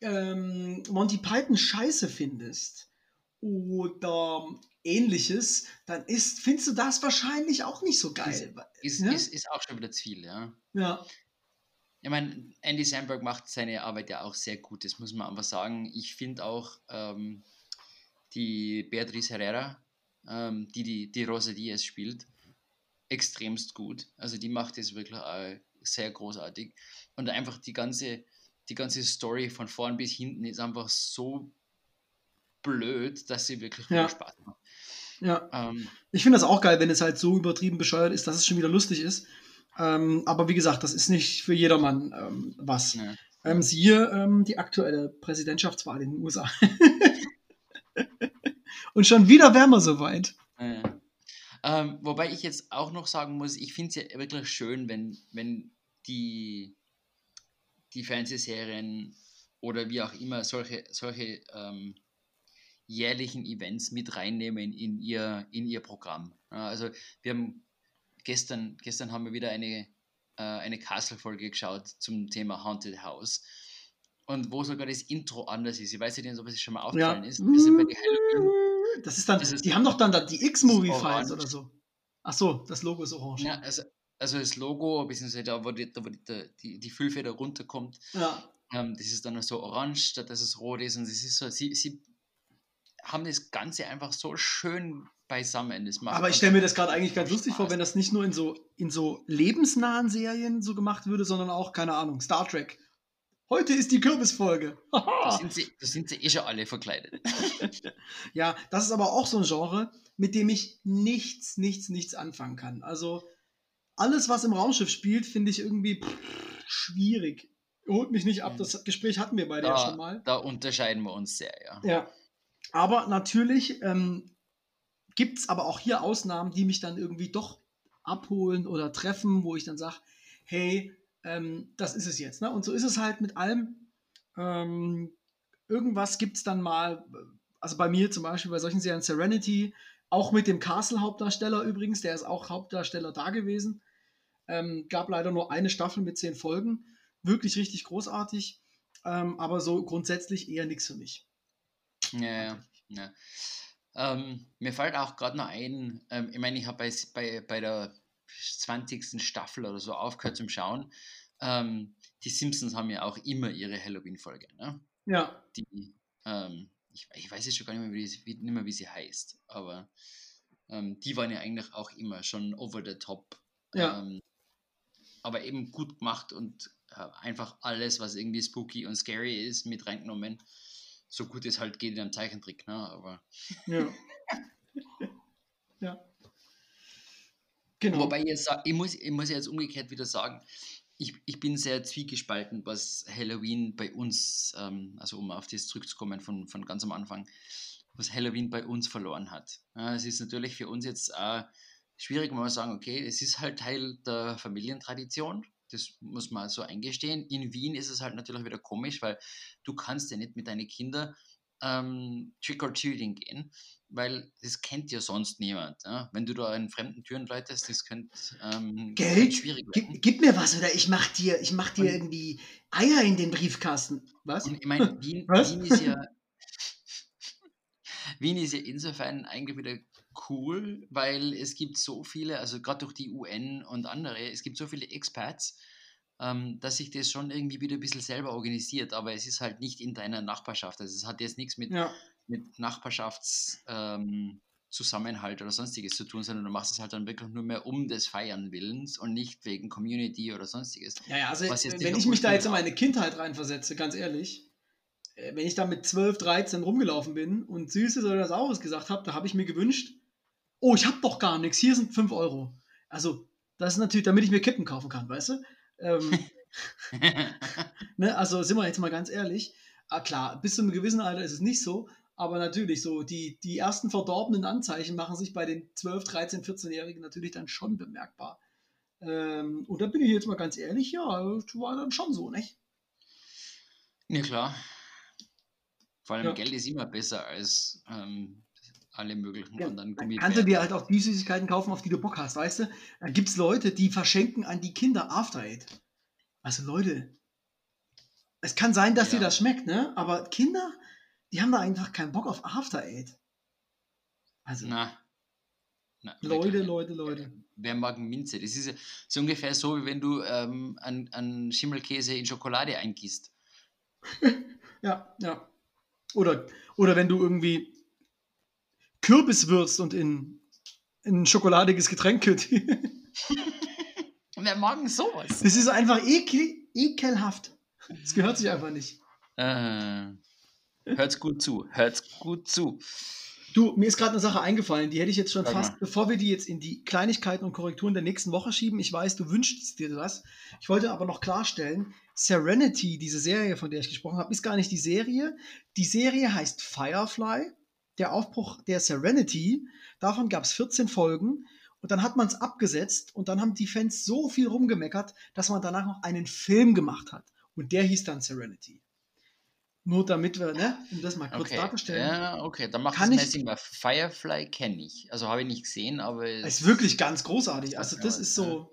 ähm, Monty Python scheiße findest oder ähnliches, dann ist, findest du das wahrscheinlich auch nicht so geil. ist, ja? ist, ist auch schon wieder zu viel, ja. Ja, Ich meine, Andy Samberg macht seine Arbeit ja auch sehr gut, das muss man einfach sagen. Ich finde auch ähm, die Beatrice Herrera, ähm, die, die die Rosa Diaz spielt, extremst gut. Also die macht es wirklich sehr großartig. Und einfach die ganze, die ganze Story von vorn bis hinten ist einfach so blöd, dass sie wirklich Ja. Spaß macht. ja. Ähm, Ich finde das auch geil, wenn es halt so übertrieben bescheuert ist, dass es schon wieder lustig ist. Ähm, aber wie gesagt, das ist nicht für jedermann ähm, was. ja. Ähm, siehe ähm, die aktuelle Präsidentschaftswahl in den USA. Und schon wieder wären wir soweit. Äh, ähm, wobei ich jetzt auch noch sagen muss, ich finde es ja wirklich schön, wenn, wenn die, die Fernsehserien oder wie auch immer solche, solche ähm, jährlichen Events mit reinnehmen in ihr, in ihr Programm. Ja, also wir haben gestern, gestern haben wir wieder eine, äh, eine Castle-Folge geschaut zum Thema Haunted House. Und wo sogar das Intro anders ist. Ich weiß nicht, ob es schon mal aufgefallen ist. Das ist Das ist dann, Das ist- die haben doch dann da die X-Movie-Files oder so. Ach so, das Logo ist orange. Ja, also, also das Logo, beziehungsweise da, wo die, da, wo die, die, die Füllfeder runterkommt, Ja. ähm, das ist dann so orange, statt dass es rot ist. Und es ist so, sie, sie haben das Ganze einfach so schön beisammen. Macht Aber ich stelle mir das gerade eigentlich ganz lustig vor, Spaß. wenn das nicht nur in so, in so lebensnahen Serien so gemacht würde, sondern auch, keine Ahnung, Star Trek. Heute ist die Kürbisfolge. Da Haha. sind, sie, da sind sie eh schon alle verkleidet. ja, das ist aber auch so ein Genre, mit dem ich nichts, nichts, nichts anfangen kann. Also alles, was im Raumschiff spielt, finde ich irgendwie pff, schwierig. Holt mich nicht ab. Das Gespräch hatten wir beide ja schon Da, mal. da unterscheiden wir uns sehr, ja. Ja. Aber natürlich ähm, gibt es aber auch hier Ausnahmen, die mich dann irgendwie doch abholen oder treffen, wo ich dann sage, hey, ähm, das ist es jetzt. Ne? Und so ist es halt mit allem. Ähm, irgendwas gibt es dann mal, also bei mir zum Beispiel bei solchen Serien Serenity, auch mit dem Castle-Hauptdarsteller übrigens, der ist auch Hauptdarsteller da gewesen. Ähm, gab leider nur eine Staffel mit zehn Folgen. Wirklich richtig großartig. Ähm, aber so grundsätzlich eher nichts für mich. Ja, ja. ja. Ähm, mir fällt auch gerade noch ein, ähm, ich meine, ich habe bei, bei, bei der 20. Staffel oder so aufgehört zum Schauen. Ähm, die Simpsons haben ja auch immer ihre Halloween-Folge. Ne? Ja, Die, ähm, ich, ich weiß jetzt schon gar nicht mehr, wie, die- wie, nicht mehr, wie sie heißt, aber ähm, die waren ja eigentlich auch immer schon over the top. Ja. Ähm, aber eben gut gemacht und äh, einfach alles, was irgendwie spooky und scary ist, mit reingenommen. So gut es halt geht in einem Zeichentrick, ne? Aber ja. ja. Genau. Wobei ich, sa- ich, muss, ich muss jetzt umgekehrt wieder sagen, ich, ich bin sehr zwiegespalten, was Halloween bei uns, ähm, also um auf das zurückzukommen von, von ganz am Anfang, was Halloween bei uns verloren hat. Ja, es ist natürlich für uns jetzt äh, schwierig, wenn wir sagen, okay, es ist halt Teil der Familientradition, das muss man so eingestehen. In Wien ist es halt natürlich wieder komisch, weil du kannst ja nicht mit deinen Kindern ähm, Trick-or-Treating gehen, weil das kennt ja sonst niemand. Ja? Wenn du da an fremden Türen läutest, das könnte ähm, Geld? schwierig werden. Gib, gib mir was oder ich mach dir, ich mach dir Und- irgendwie Eier in den Briefkasten. Was? Und ich meine, Wien? Wien ist ja Wien ist ja insofern eigentlich wieder cool, weil es gibt so viele, also gerade durch die UN und andere, es gibt so viele Expats, ähm, dass sich das schon irgendwie wieder ein bisschen selber organisiert, aber es ist halt nicht in deiner Nachbarschaft. Also es hat jetzt nichts mit, Ja, mit Nachbarschafts ähm, oder sonstiges zu tun, sondern du machst es halt dann wirklich nur mehr um des Feiern Willens und nicht wegen Community oder sonstiges. ja, ja also wenn ich mich da jetzt in meine Kindheit reinversetze, ganz ehrlich, äh, wenn ich da mit 12, 13 rumgelaufen bin und Süßes oder Saures gesagt habe, da habe ich mir gewünscht, oh, ich habe doch gar nichts, hier sind 5 Euro. Also, das ist natürlich, damit ich mir Kippen kaufen kann, weißt du? Ähm, ne, also sind wir jetzt mal ganz ehrlich. Ah, klar, bis zu einem gewissen Alter ist es nicht so, aber natürlich so, die, die ersten verdorbenen Anzeichen machen sich bei den 12, 13, 14-Jährigen natürlich dann schon bemerkbar. Ähm, und da bin ich jetzt mal ganz ehrlich, ja, das war dann schon so, nicht? Ja, klar. Vor allem Ja. Geld ist immer besser als ähm, alle möglichen Ja, anderen dann kannst du Gummibärchen. dir halt auch die Süßigkeiten kaufen, auf die du Bock hast, weißt du? Da gibt es Leute, die verschenken an die Kinder After Eight. Also Leute, es kann sein, dass Ja. dir das schmeckt, ne? Aber Kinder, die haben da einfach keinen Bock auf After Eight. Also Na, na, Leute. Leute, Leute. Wer mag Minze? Das ist so ungefähr so, wie wenn du ähm, an, an Schimmelkäse in Schokolade eingießt. Ja, ja. Oder, oder wenn du irgendwie Kürbis würzt und in, in ein schokoladiges Getränk. Wer mag denn sowas? Das ist einfach ekel, ekelhaft. Das gehört sich einfach nicht. Äh, hört's gut zu, hört's gut zu. Du, mir ist gerade eine Sache eingefallen, die hätte ich jetzt schon Sag fast, mal. bevor wir die jetzt in die Kleinigkeiten und Korrekturen der nächsten Woche schieben. Ich weiß, du wünschst dir das. Ich wollte aber noch klarstellen, Serenity, diese Serie, von der ich gesprochen habe, ist gar nicht die Serie. Die Serie heißt Firefly, der Aufbruch der Serenity. Davon gab es 14 Folgen. Und dann hat man es abgesetzt und dann haben die Fans so viel rumgemeckert, dass man danach noch einen Film gemacht hat. Und der hieß dann Serenity. Nur damit wir, ne, um das mal kurz Okay, darzustellen. ja, okay, dann macht Kann ich- Sinn, weil Firefly kenne ich. Also habe ich nicht gesehen, aber Es ist wirklich ganz großartig. Also das ist so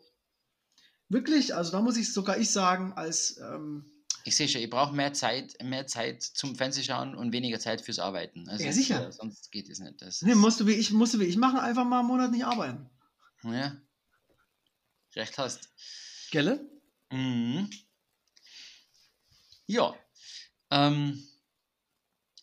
wirklich, also da muss ich sogar ich sagen, als ähm, Ich sehe schon, ich brauche mehr Zeit, mehr Zeit zum Fernsehschauen und weniger Zeit fürs Arbeiten. Also Ja, sicher. äh, sonst geht es nicht. Das nee, ist- musst du wie ich, musst du wie ich machen, einfach mal einen Monat nicht arbeiten. ja. recht hast. Gelle? Mhm. Ja. Ähm,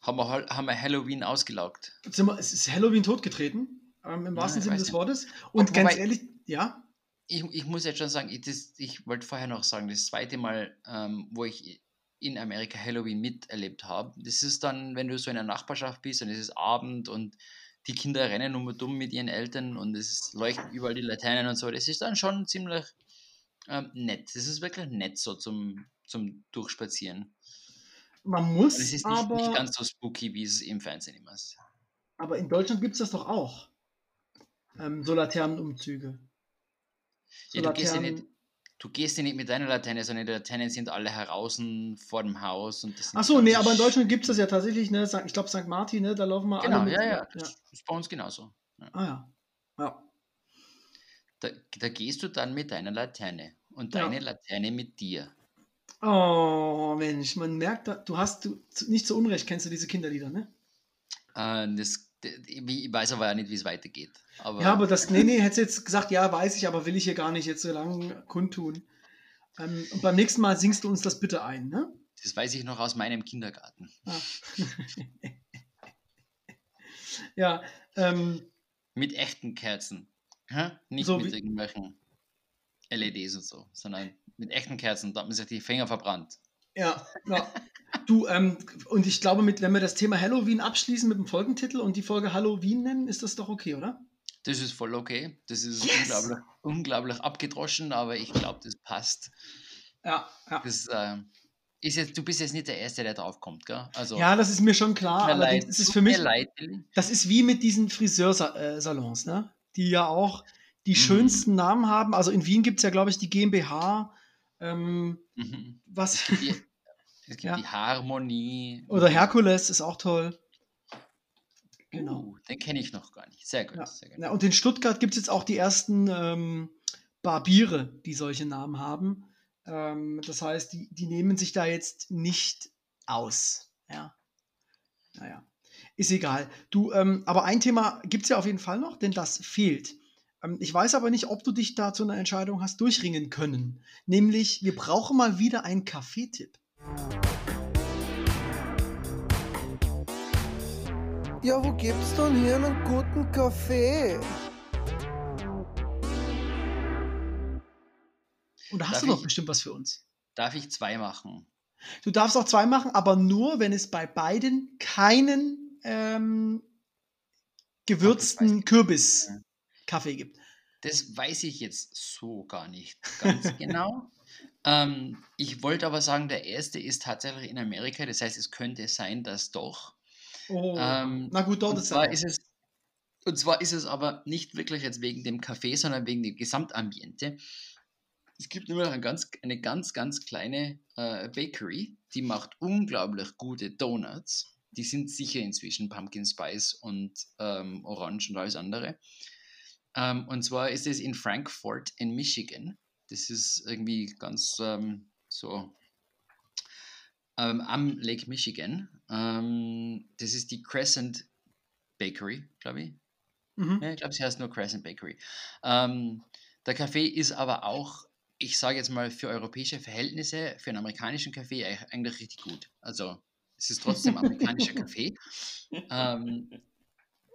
haben, wir, haben wir Halloween ausgelaugt. Sind wir, es ist Halloween totgetreten, ähm, im Ja, wahrsten ich Sinne des. Wortes. Und Wobei- ganz ehrlich, ja, Ich, ich muss jetzt schon sagen, ich, das- ich wollte vorher noch sagen, das zweite Mal, ähm, wo ich in Amerika Halloween miterlebt habe, das ist dann, wenn du so in der Nachbarschaft bist und es ist Abend und die Kinder rennen um und um mit ihren Eltern und es ist- leuchten überall die Laternen und so, das ist dann schon ziemlich ähm, nett. Das ist wirklich nett so zum, zum Durchspazieren. man muss, es ist nicht, aber, nicht ganz so spooky, wie es im Fernsehen immer ist. aber in Deutschland gibt es das doch auch. Ähm, so Laternenumzüge. Ja, du, gehst ja nicht, du gehst ja nicht mit deiner Laterne, sondern die Laternen sind alle heraus vor dem Haus. Und das sind Ach so, nee, aber in sch- Deutschland gibt es das ja tatsächlich, ne? Ich glaube St. Martin, ne? Da laufen wir Genau, alle mit. ja, ja, das ist bei uns genauso. Ja. Ah ja. Ja. Da, da gehst du dann mit deiner Laterne und Ja. deine Laterne mit dir. Oh, Mensch, man merkt, da- du hast du nicht zu Unrecht kennst du diese Kinderlieder, ne? Äh, das, ich weiß aber ja nicht, wie es weitergeht. Aber, Ja, aber das, nee, nee, hättest du jetzt gesagt, ja, weiß ich, aber will ich hier gar nicht jetzt so lange kundtun. Ähm, und beim nächsten Mal singst du uns das bitte ein, ne? das weiß ich noch aus meinem Kindergarten. Ah. ja, ähm, Mit echten Kerzen. Hä? Nicht So mit wie- irgendwelchen LEDs und so, sondern mit echten Kerzen. Da hat man sich die Finger verbrannt. ja, ja. Du, ähm, und ich glaube, mit, wenn wir das Thema Halloween abschließen mit dem Folgentitel und die Folge Halloween nennen, ist das doch okay, oder? Das ist voll okay. Das ist Yes! unglaublich, unglaublich abgedroschen, aber ich glaube, das passt. Ja, ja. Das, äh, ist jetzt, du bist jetzt nicht der Erste, der draufkommt, gell? Also, Ja, das ist mir schon klar. mir leid, ist es für mich, leid, das ist wie mit diesen Friseursalons, ne? Die ja auch die Mhm. schönsten Namen haben. Also in Wien gibt es ja, glaube ich, die GmbH, ähm, Mhm. was, Es gibt, es gibt Ja. die Harmonie. oder Herkules ist auch toll. Genau. Uh, den kenne ich noch gar nicht. Sehr gut. Ja. Sehr gut. Ja, und in Stuttgart gibt es jetzt auch die ersten ähm, Barbiere, die solche Namen haben. Ähm, das heißt, die, die nehmen sich da jetzt nicht aus. Ja. Naja. Ist egal. Du, ähm, aber ein Thema gibt es ja auf jeden Fall noch, denn das fehlt. Ähm, ich weiß aber nicht, ob du dich da zu einer Entscheidung hast durchringen können. Nämlich, wir brauchen mal wieder einen Kaffeetipp. Ja, wo gibt's denn hier einen guten Kaffee? Und da hast Darf du doch ich- bestimmt was für uns. Darf ich zwei machen? Du darfst auch zwei machen, aber nur, wenn es bei beiden keinen ähm, gewürzten. Kürbis-Kaffee gibt. Das weiß ich jetzt so gar nicht ganz genau. Ähm, ich wollte aber sagen, der erste ist tatsächlich in Amerika. Das heißt, es könnte sein, dass doch. Oh. Ähm, Na gut, dort und ist zwar ist es und zwar ist es aber nicht wirklich jetzt wegen dem Kaffee, sondern wegen dem Gesamtambiente. Es gibt nur noch ein ganz, eine ganz, ganz kleine äh, Bakery, die macht unglaublich gute Donuts. Die sind sicher inzwischen Pumpkin Spice und ähm, Orange und alles andere. Ähm, und zwar ist es in Frankfurt in Michigan. Das ist irgendwie ganz ähm, so ähm, am Lake Michigan. Ähm, das ist die Crescent Bakery, glaube ich. Mhm. Ja, ich glaube, sie heißt nur Crescent Bakery. Ähm, der Kaffee ist aber auch, ich sage jetzt mal, für europäische Verhältnisse, für einen amerikanischen Kaffee eig- eigentlich richtig gut. Also es ist trotzdem amerikanischer Kaffee. Ähm,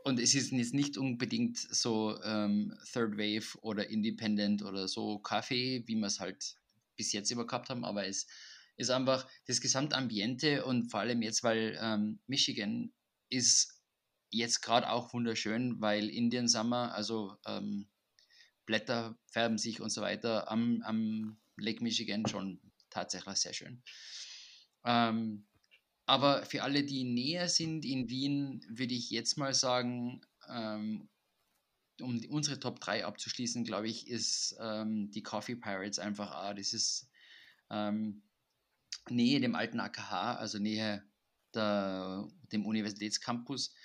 und es ist jetzt nicht unbedingt so ähm, Third Wave oder Independent oder so Kaffee, wie wir es halt bis jetzt immer gehabt haben, aber es ist einfach das Gesamtambiente und vor allem jetzt, weil ähm, Michigan ist jetzt gerade auch wunderschön, weil Indian Summer, also ähm, Blätter färben sich und so weiter am, am Lake Michigan schon tatsächlich sehr schön. Ähm, aber für alle, die näher sind in Wien, würde ich jetzt mal sagen, ähm, um unsere Top 3 abzuschließen, glaube ich, ist ähm, die Coffee Pirates einfach, ah, das ist ähm, Nähe dem alten AKH, also Nähe der, dem Universitätscampus.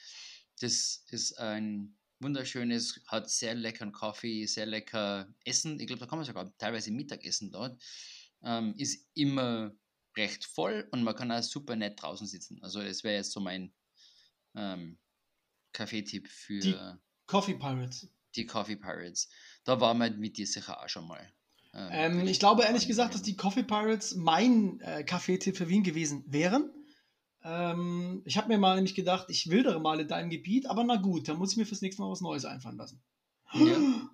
Das ist ein wunderschönes, hat sehr leckeren Kaffee, sehr lecker Essen. Ich glaube, da kann man sogar teilweise Mittagessen dort. Ähm, ist immer recht voll und man kann auch super nett draußen sitzen. Also das wäre jetzt so mein ähm, Kaffeetipp für Die- die, Coffee Pirates. Coffee Pirates. Da war man mit dir sicher auch schon mal. Ähm, ich glaube ehrlich gesagt, dass die Coffee Pirates mein äh, Kaffeetipp für Wien gewesen wären. Ähm, ich habe mir mal nämlich gedacht, ich wildere mal in deinem Gebiet, aber na gut, dann muss ich mir fürs nächste Mal was Neues einfallen lassen. Ja.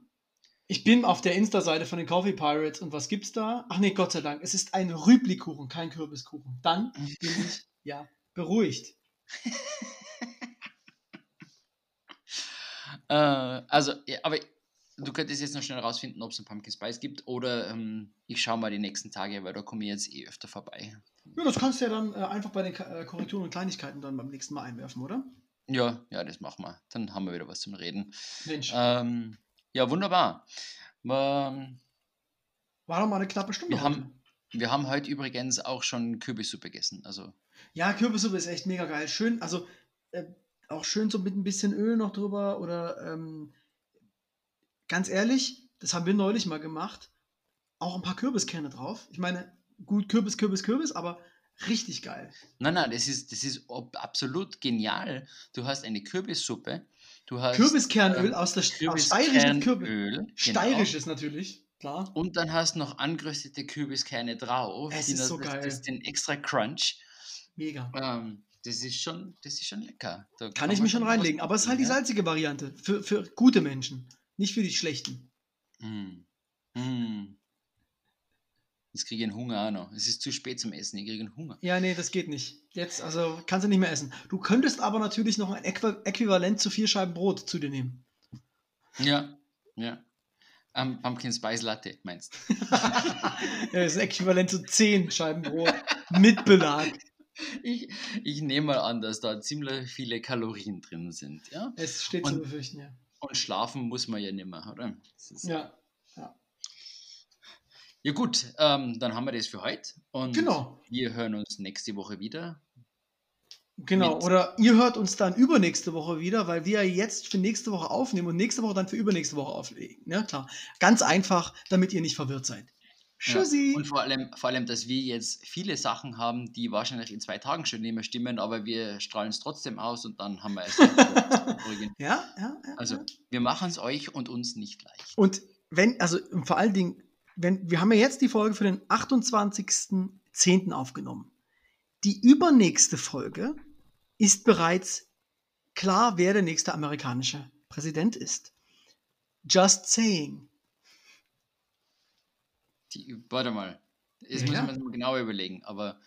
Ich bin auf der Insta-Seite von den Coffee Pirates und was gibt's da? Ach nee, Gott sei Dank, es ist ein Rüblikuchen, kein Kürbiskuchen. Dann bin ich ja beruhigt. Äh, also, ja, aber du könntest jetzt noch schnell rausfinden, ob es einen Pumpkin Spice gibt oder ähm, ich schaue mal die nächsten Tage, weil da komme ich jetzt eh öfter vorbei. Ja, das kannst du ja dann äh, einfach bei den äh, Korrekturen und Kleinigkeiten dann beim nächsten Mal einwerfen, oder? Ja, ja, das machen wir. Dann haben wir wieder was zum Reden. Mensch, Ähm, ja, wunderbar. Ähm, war doch mal eine knappe Stunde. wir heute. haben- wir haben heute übrigens auch schon Kürbissuppe gegessen. Also, Ja, Kürbissuppe ist echt mega geil. Schön, also äh, auch schön so mit ein bisschen Öl noch drüber oder ähm, ganz ehrlich, das haben wir neulich mal gemacht. Auch ein paar Kürbiskerne drauf. Ich meine, gut, Kürbis, Kürbis, Kürbis, aber richtig geil. nein, nein, das ist, das ist absolut genial. Du hast eine Kürbissuppe. Du hast Kürbiskernöl ähm, aus der aus steirischen Kürbis. Kürbiskernöl. genau. Steirisches natürlich, klar. Und dann hast du noch angeröstete Kürbiskerne drauf. Es die ist noch- so das, geil. Das den extra Crunch. Mega. Ähm, das ist schon, das ist schon lecker. Da Kann ich man mich schon reinlegen. Aber es ist halt die machen, salzige Variante. Für, für gute Menschen. Nicht für die schlechten. ja. Mm. Mm. Jetzt kriege ich einen Hunger auch noch. Es ist zu spät zum Essen. Ich kriege einen Hunger. Ja, nee, das geht nicht. Jetzt, also kannst du nicht mehr essen. Du könntest aber natürlich noch ein Äqu Äquivalent zu vier Scheiben Brot zu dir nehmen. Ja, ja. Ähm, Pumpkin Spice Latte, meinst du? ja, das ist äquivalent zu zehn Scheiben Brot mit Belag. Ich, ich nehme mal an, dass da ziemlich viele Kalorien drin sind. Ja? Es steht Und- zu befürchten, ja. Und schlafen muss man ja nicht mehr, oder? Ist- Ja, Ja gut, ähm, dann haben wir das für heute. Und Genau. wir hören uns nächste Woche wieder. genau. Oder ihr hört uns dann übernächste Woche wieder, weil wir jetzt für nächste Woche aufnehmen und nächste Woche dann für übernächste Woche auflegen. Ja, klar. Ganz einfach, damit ihr nicht verwirrt seid. Tschüssi. Ja. Und vor allem, vor allem, dass wir jetzt viele Sachen haben, die wahrscheinlich in zwei Tagen schon nicht mehr stimmen, aber wir strahlen es trotzdem aus und dann haben wir es. Ja, ja, ja. also, wir machen es euch und uns nicht leicht. Und wenn, also vor allen Dingen, wenn, wir haben ja jetzt die Folge für den 28.10. aufgenommen. Die übernächste Folge ist bereits klar, wer der nächste amerikanische Präsident ist. Just saying. Die, warte mal. Jetzt Ja, ja. mir das mal genauer überlegen, aber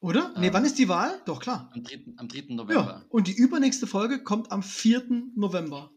Oder? Nee, Ähm. wann ist die Wahl? Doch, klar. am 3. Am 3. Ja, November. und die übernächste Folge kommt am 4. November.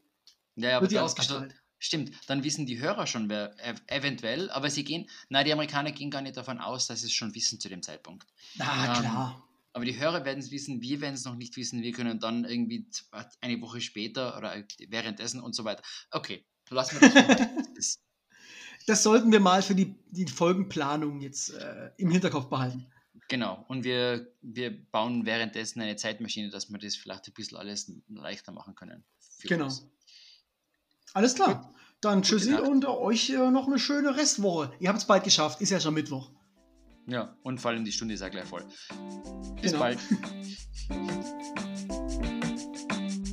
Ja, ja, aber Wird die dann, ausgestrahlt. Stimmt, dann wissen die Hörer schon, wer ev eventuell, aber sie gehen, nein, die Amerikaner gehen gar nicht davon aus, dass sie es schon wissen zu dem Zeitpunkt. Na Ähm, klar. Aber die Hörer werden es wissen, wir werden es noch nicht wissen, wir können dann irgendwie z- eine Woche später oder währenddessen und so weiter. Okay, lassen wir das. heute. das sollten wir mal für die, die Folgenplanung jetzt äh, im Hinterkopf behalten. genau, und wir, wir bauen währenddessen eine Zeitmaschine, dass wir das vielleicht ein bisschen alles leichter machen können. Genau. uns. Alles klar. Dann tschüssi und euch äh, noch eine schöne Restwoche. Ihr habt es bald geschafft. Ist ja schon Mittwoch. Ja, und vor allem die Stunde ist ja gleich voll. Bis Genau. bald.